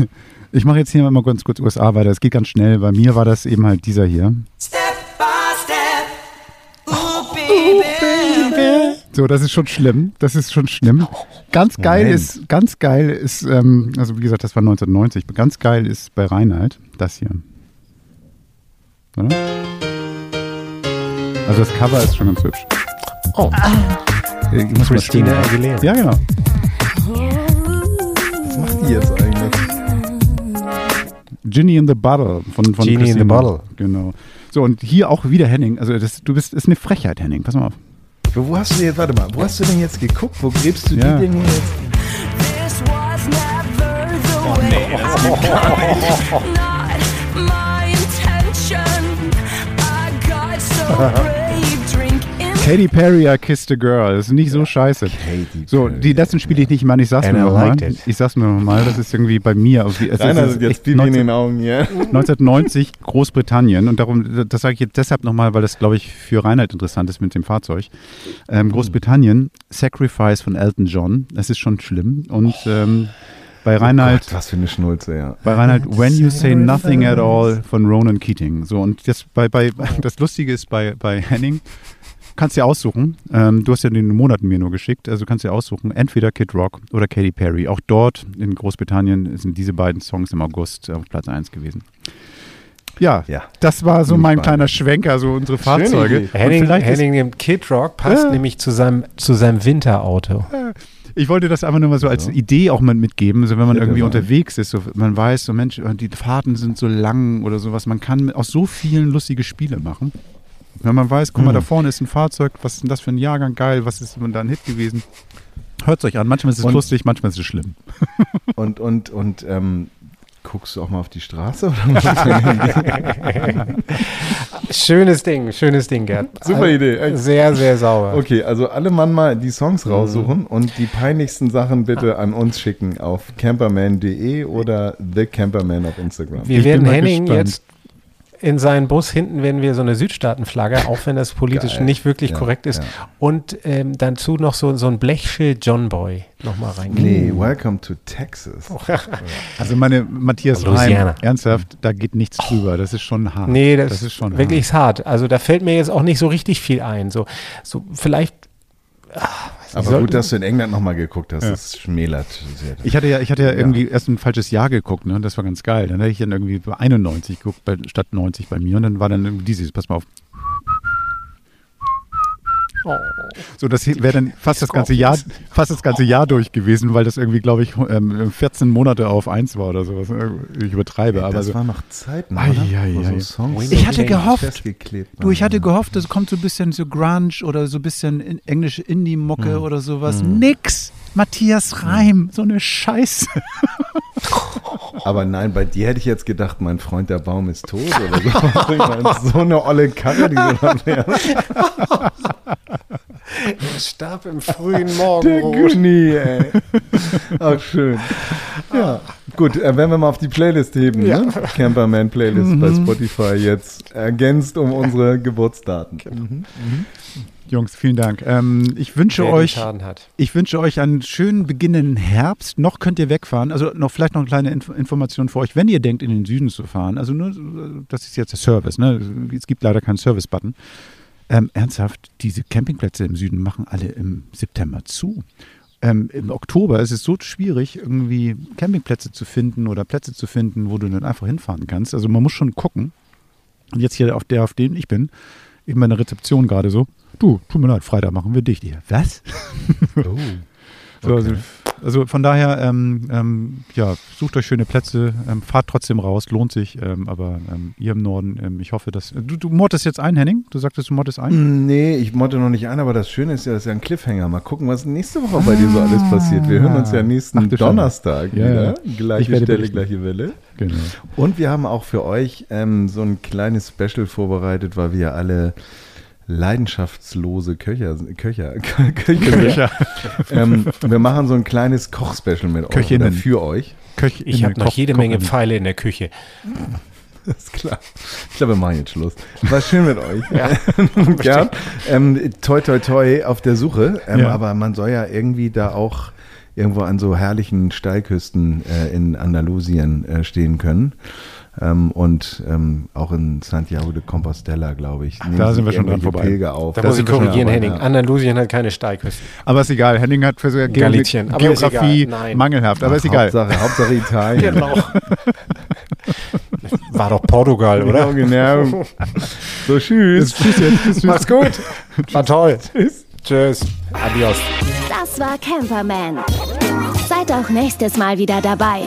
ich mache jetzt hier mal ganz kurz USA weiter. Es geht ganz schnell. Bei mir war das eben halt dieser hier. Step by step. Ooh, baby. So, das ist schon schlimm. Das ist schon schlimm. Ganz geil Moment. ist, ganz geil ist, ähm, also wie gesagt, das war 1990. Ganz geil ist bei Reinhard das hier. Oder? Also das Cover ist schon ganz hübsch. Oh, Ich muss mal Christina. Aguilera. Ja, genau. Was macht die jetzt eigentlich? Ginny in the Bottle von, von Genie in the Christina. Bottle. Genau. So, und hier auch wieder Henning. Also das, du bist, ist eine Frechheit, Henning. Pass mal auf. Wo, wo hast du jetzt, warte mal, wo hast du denn jetzt geguckt? Wo gräbst du Ja. die denn hier jetzt? This was never the way. Not my intention. I got so <laughs> Katy Perry, I Kissed a Girl. Das ist nicht so scheiße. Katy So, Perry. die letzten spiele ich nicht mal. Ich sag's And mir nochmal. Ich sag's mir nochmal. Das ist irgendwie bei mir. Also, es Rainer ist sind jetzt echt Bibi in 19 den Augen, ja. 1990 Großbritannien und darum, das sage ich jetzt deshalb nochmal, weil das glaube ich für Reinhard interessant ist mit dem Fahrzeug. Ähm, Großbritannien, Sacrifice von Elton John, das ist schon schlimm und ähm, bei Reinhard, Gott, was für eine Schnulze, ja. bei Reinhard When You Say Nothing at All von Ronan Keating. So und das bei, bei <laughs> das Lustige ist bei bei Henning kannst dir aussuchen. Ähm, du hast ja den Monaten mir nur geschickt, also kannst dir aussuchen, entweder Kid Rock oder Katy Perry. Auch dort in Großbritannien sind diese beiden Songs im August auf Platz 1 gewesen. Ja, Ja. das war so mein kleiner Schwenker, so unsere Fahrzeuge. Henning, Henning nimmt Kid Rock, passt Ja. nämlich zu seinem, zu seinem Winterauto. Ich wollte das einfach nur mal so als So. Idee auch mal mitgeben, so wenn man Ja, irgendwie unterwegs ist, so man weiß, so Mensch, die Fahrten sind so lang oder sowas, man kann aus so vielen lustige Spiele machen. Wenn man weiß, guck mal, Mhm. da vorne ist ein Fahrzeug, was ist denn das für ein Jahrgang, geil, was ist denn da ein Hit gewesen? Hört euch an, manchmal ist es Und- lustig, manchmal ist es schlimm. <laughs> Und, und, und, ähm, guckst du auch mal auf die Straße? Oder? <laughs> Schönes Ding, schönes Ding, Gerd. Super Idee, echt. Sehr, sehr sauber. okay, also alle Mann mal die Songs Mhm. raussuchen und die peinlichsten Sachen bitte an uns schicken auf camperman.de oder thecamperman auf Instagram. Wir Ich werden Henning gespannt. jetzt in seinen Bus hinten werden wir so eine Südstaatenflagge, auch wenn das politisch Geil. nicht wirklich Ja, korrekt ist. ja. Und ähm, dazu noch so, so ein Blechschild John Boy nochmal reingehen. Nee, welcome to Texas. Also meine Matthias. Reim, ernsthaft, da geht nichts drüber, das ist schon hart. Nee, das, ist schon wirklich hart. Also da fällt mir jetzt auch nicht so richtig viel ein. So, so vielleicht. Aber gut, dass du in England nochmal geguckt hast, Ja. das schmälert sehr. Ich hatte ja, ich hatte ja irgendwie erst ein falsches Jahr geguckt, ne? Das war ganz geil. Dann hätte ich dann irgendwie bei 91 geguckt, bei, statt 90 bei mir. Und dann war dann irgendwie dieses, pass mal auf. So, das wäre dann fast das ganze Jahr, fast das ganze Jahr durch gewesen, weil das irgendwie, glaube ich, ähm, 14 Monate auf eins war oder sowas. Ich übertreibe, aber das so. war noch Wo ei. so Songs Ich hatte so gehofft, Du, ich hatte ja. gehofft, es kommt so ein bisschen so Grunge oder so ein bisschen in englische Indie-Mucke Hm. oder sowas. Nix. Matthias Reim, so eine Scheiße. <laughs> Aber nein, bei dir hätte ich jetzt gedacht, mein Freund der Baum ist tot oder so. <laughs> So eine olle Karre, die du <laughs> fährst. Starb im frühen <laughs> Der Morgenrot. Guni, ey. Ach, schön. Ja, gut, äh, wenn wir mal auf die Playlist heben, ne? Camperman Playlist Mhm. bei Spotify jetzt ergänzt um unsere Geburtsdaten. Mhm. Jungs, vielen Dank. Ähm, ich wünsche Wer euch, Schaden hat. ich wünsche euch einen schönen beginnenden Herbst. Noch könnt ihr wegfahren. Also noch vielleicht noch eine kleine Inf Information für euch, wenn ihr denkt, in den Süden zu fahren. Also nur, das ist jetzt der Service. Ne? Es gibt leider keinen Service-Button. Ähm, ernsthaft, diese Campingplätze im Süden machen alle im September zu. Ähm, Im Oktober ist es so schwierig, irgendwie Campingplätze zu finden oder Plätze zu finden, wo du dann einfach hinfahren kannst. Also man muss schon gucken. Und jetzt hier auf der, auf dem ich bin, eben meine Rezeption gerade so, du, tut mir leid, Freitag machen wir dicht hier. Was? Oh. <laughs> So, also, also von daher, ähm, ähm, ja, sucht euch schöne Plätze, ähm, fahrt trotzdem raus, lohnt sich, ähm, aber ähm, ihr im Norden, ähm, ich hoffe, dass. Du, du mottest jetzt ein, Henning? Du sagtest, du mottest ein? Nee, ich motte noch nicht ein, aber das Schöne ist ja, das ist ja ein Cliffhanger. Mal gucken, was nächste Woche bei dir so alles passiert. Wir hören uns ja nächsten Ach. Donnerstag Ja, wieder. ja. Ich Gleiche Stelle, berichten. gleiche Welle. Genau. Und wir haben auch für euch so ein kleines Special vorbereitet, weil wir alle leidenschaftslose Köcher, Köcher, <laughs> Köche sind. Ähm, wir machen so ein kleines Kochspecial mit euch Köchinnen. oder für euch. Köch, Ich habe noch jede Menge Pfeile in der Küche. <laughs> Ist klar. Ich glaube, wir machen jetzt Schluss. War schön mit euch. Ja. <laughs> Ähm, toi, toi, toi auf der Suche. Ähm, Ja. Aber man soll ja irgendwie da auch irgendwo an so herrlichen Steilküsten äh, in Andalusien äh, stehen können. Ähm, und ähm, auch in Santiago de Compostela, glaube ich. nehmen da sind wir schon dran vorbei. Pilger auf. Da Da muss ich korrigieren, Henning. ja. Andalusien hat keine Steilküste. Aber ist egal, Henning hat für so Ge Galizien, aber Geografie mangelhaft, aber ist egal. Hauptsache, Hauptsache Italien. <laughs> Genau. War doch Portugal, oder? Genau, genau. So, tschüss. Tschüss jetzt. Tschüss, tschüss. Macht's gut. War toll. Tschüss. Tschüss. Adios. Das war Camperman. Seid auch nächstes Mal wieder dabei.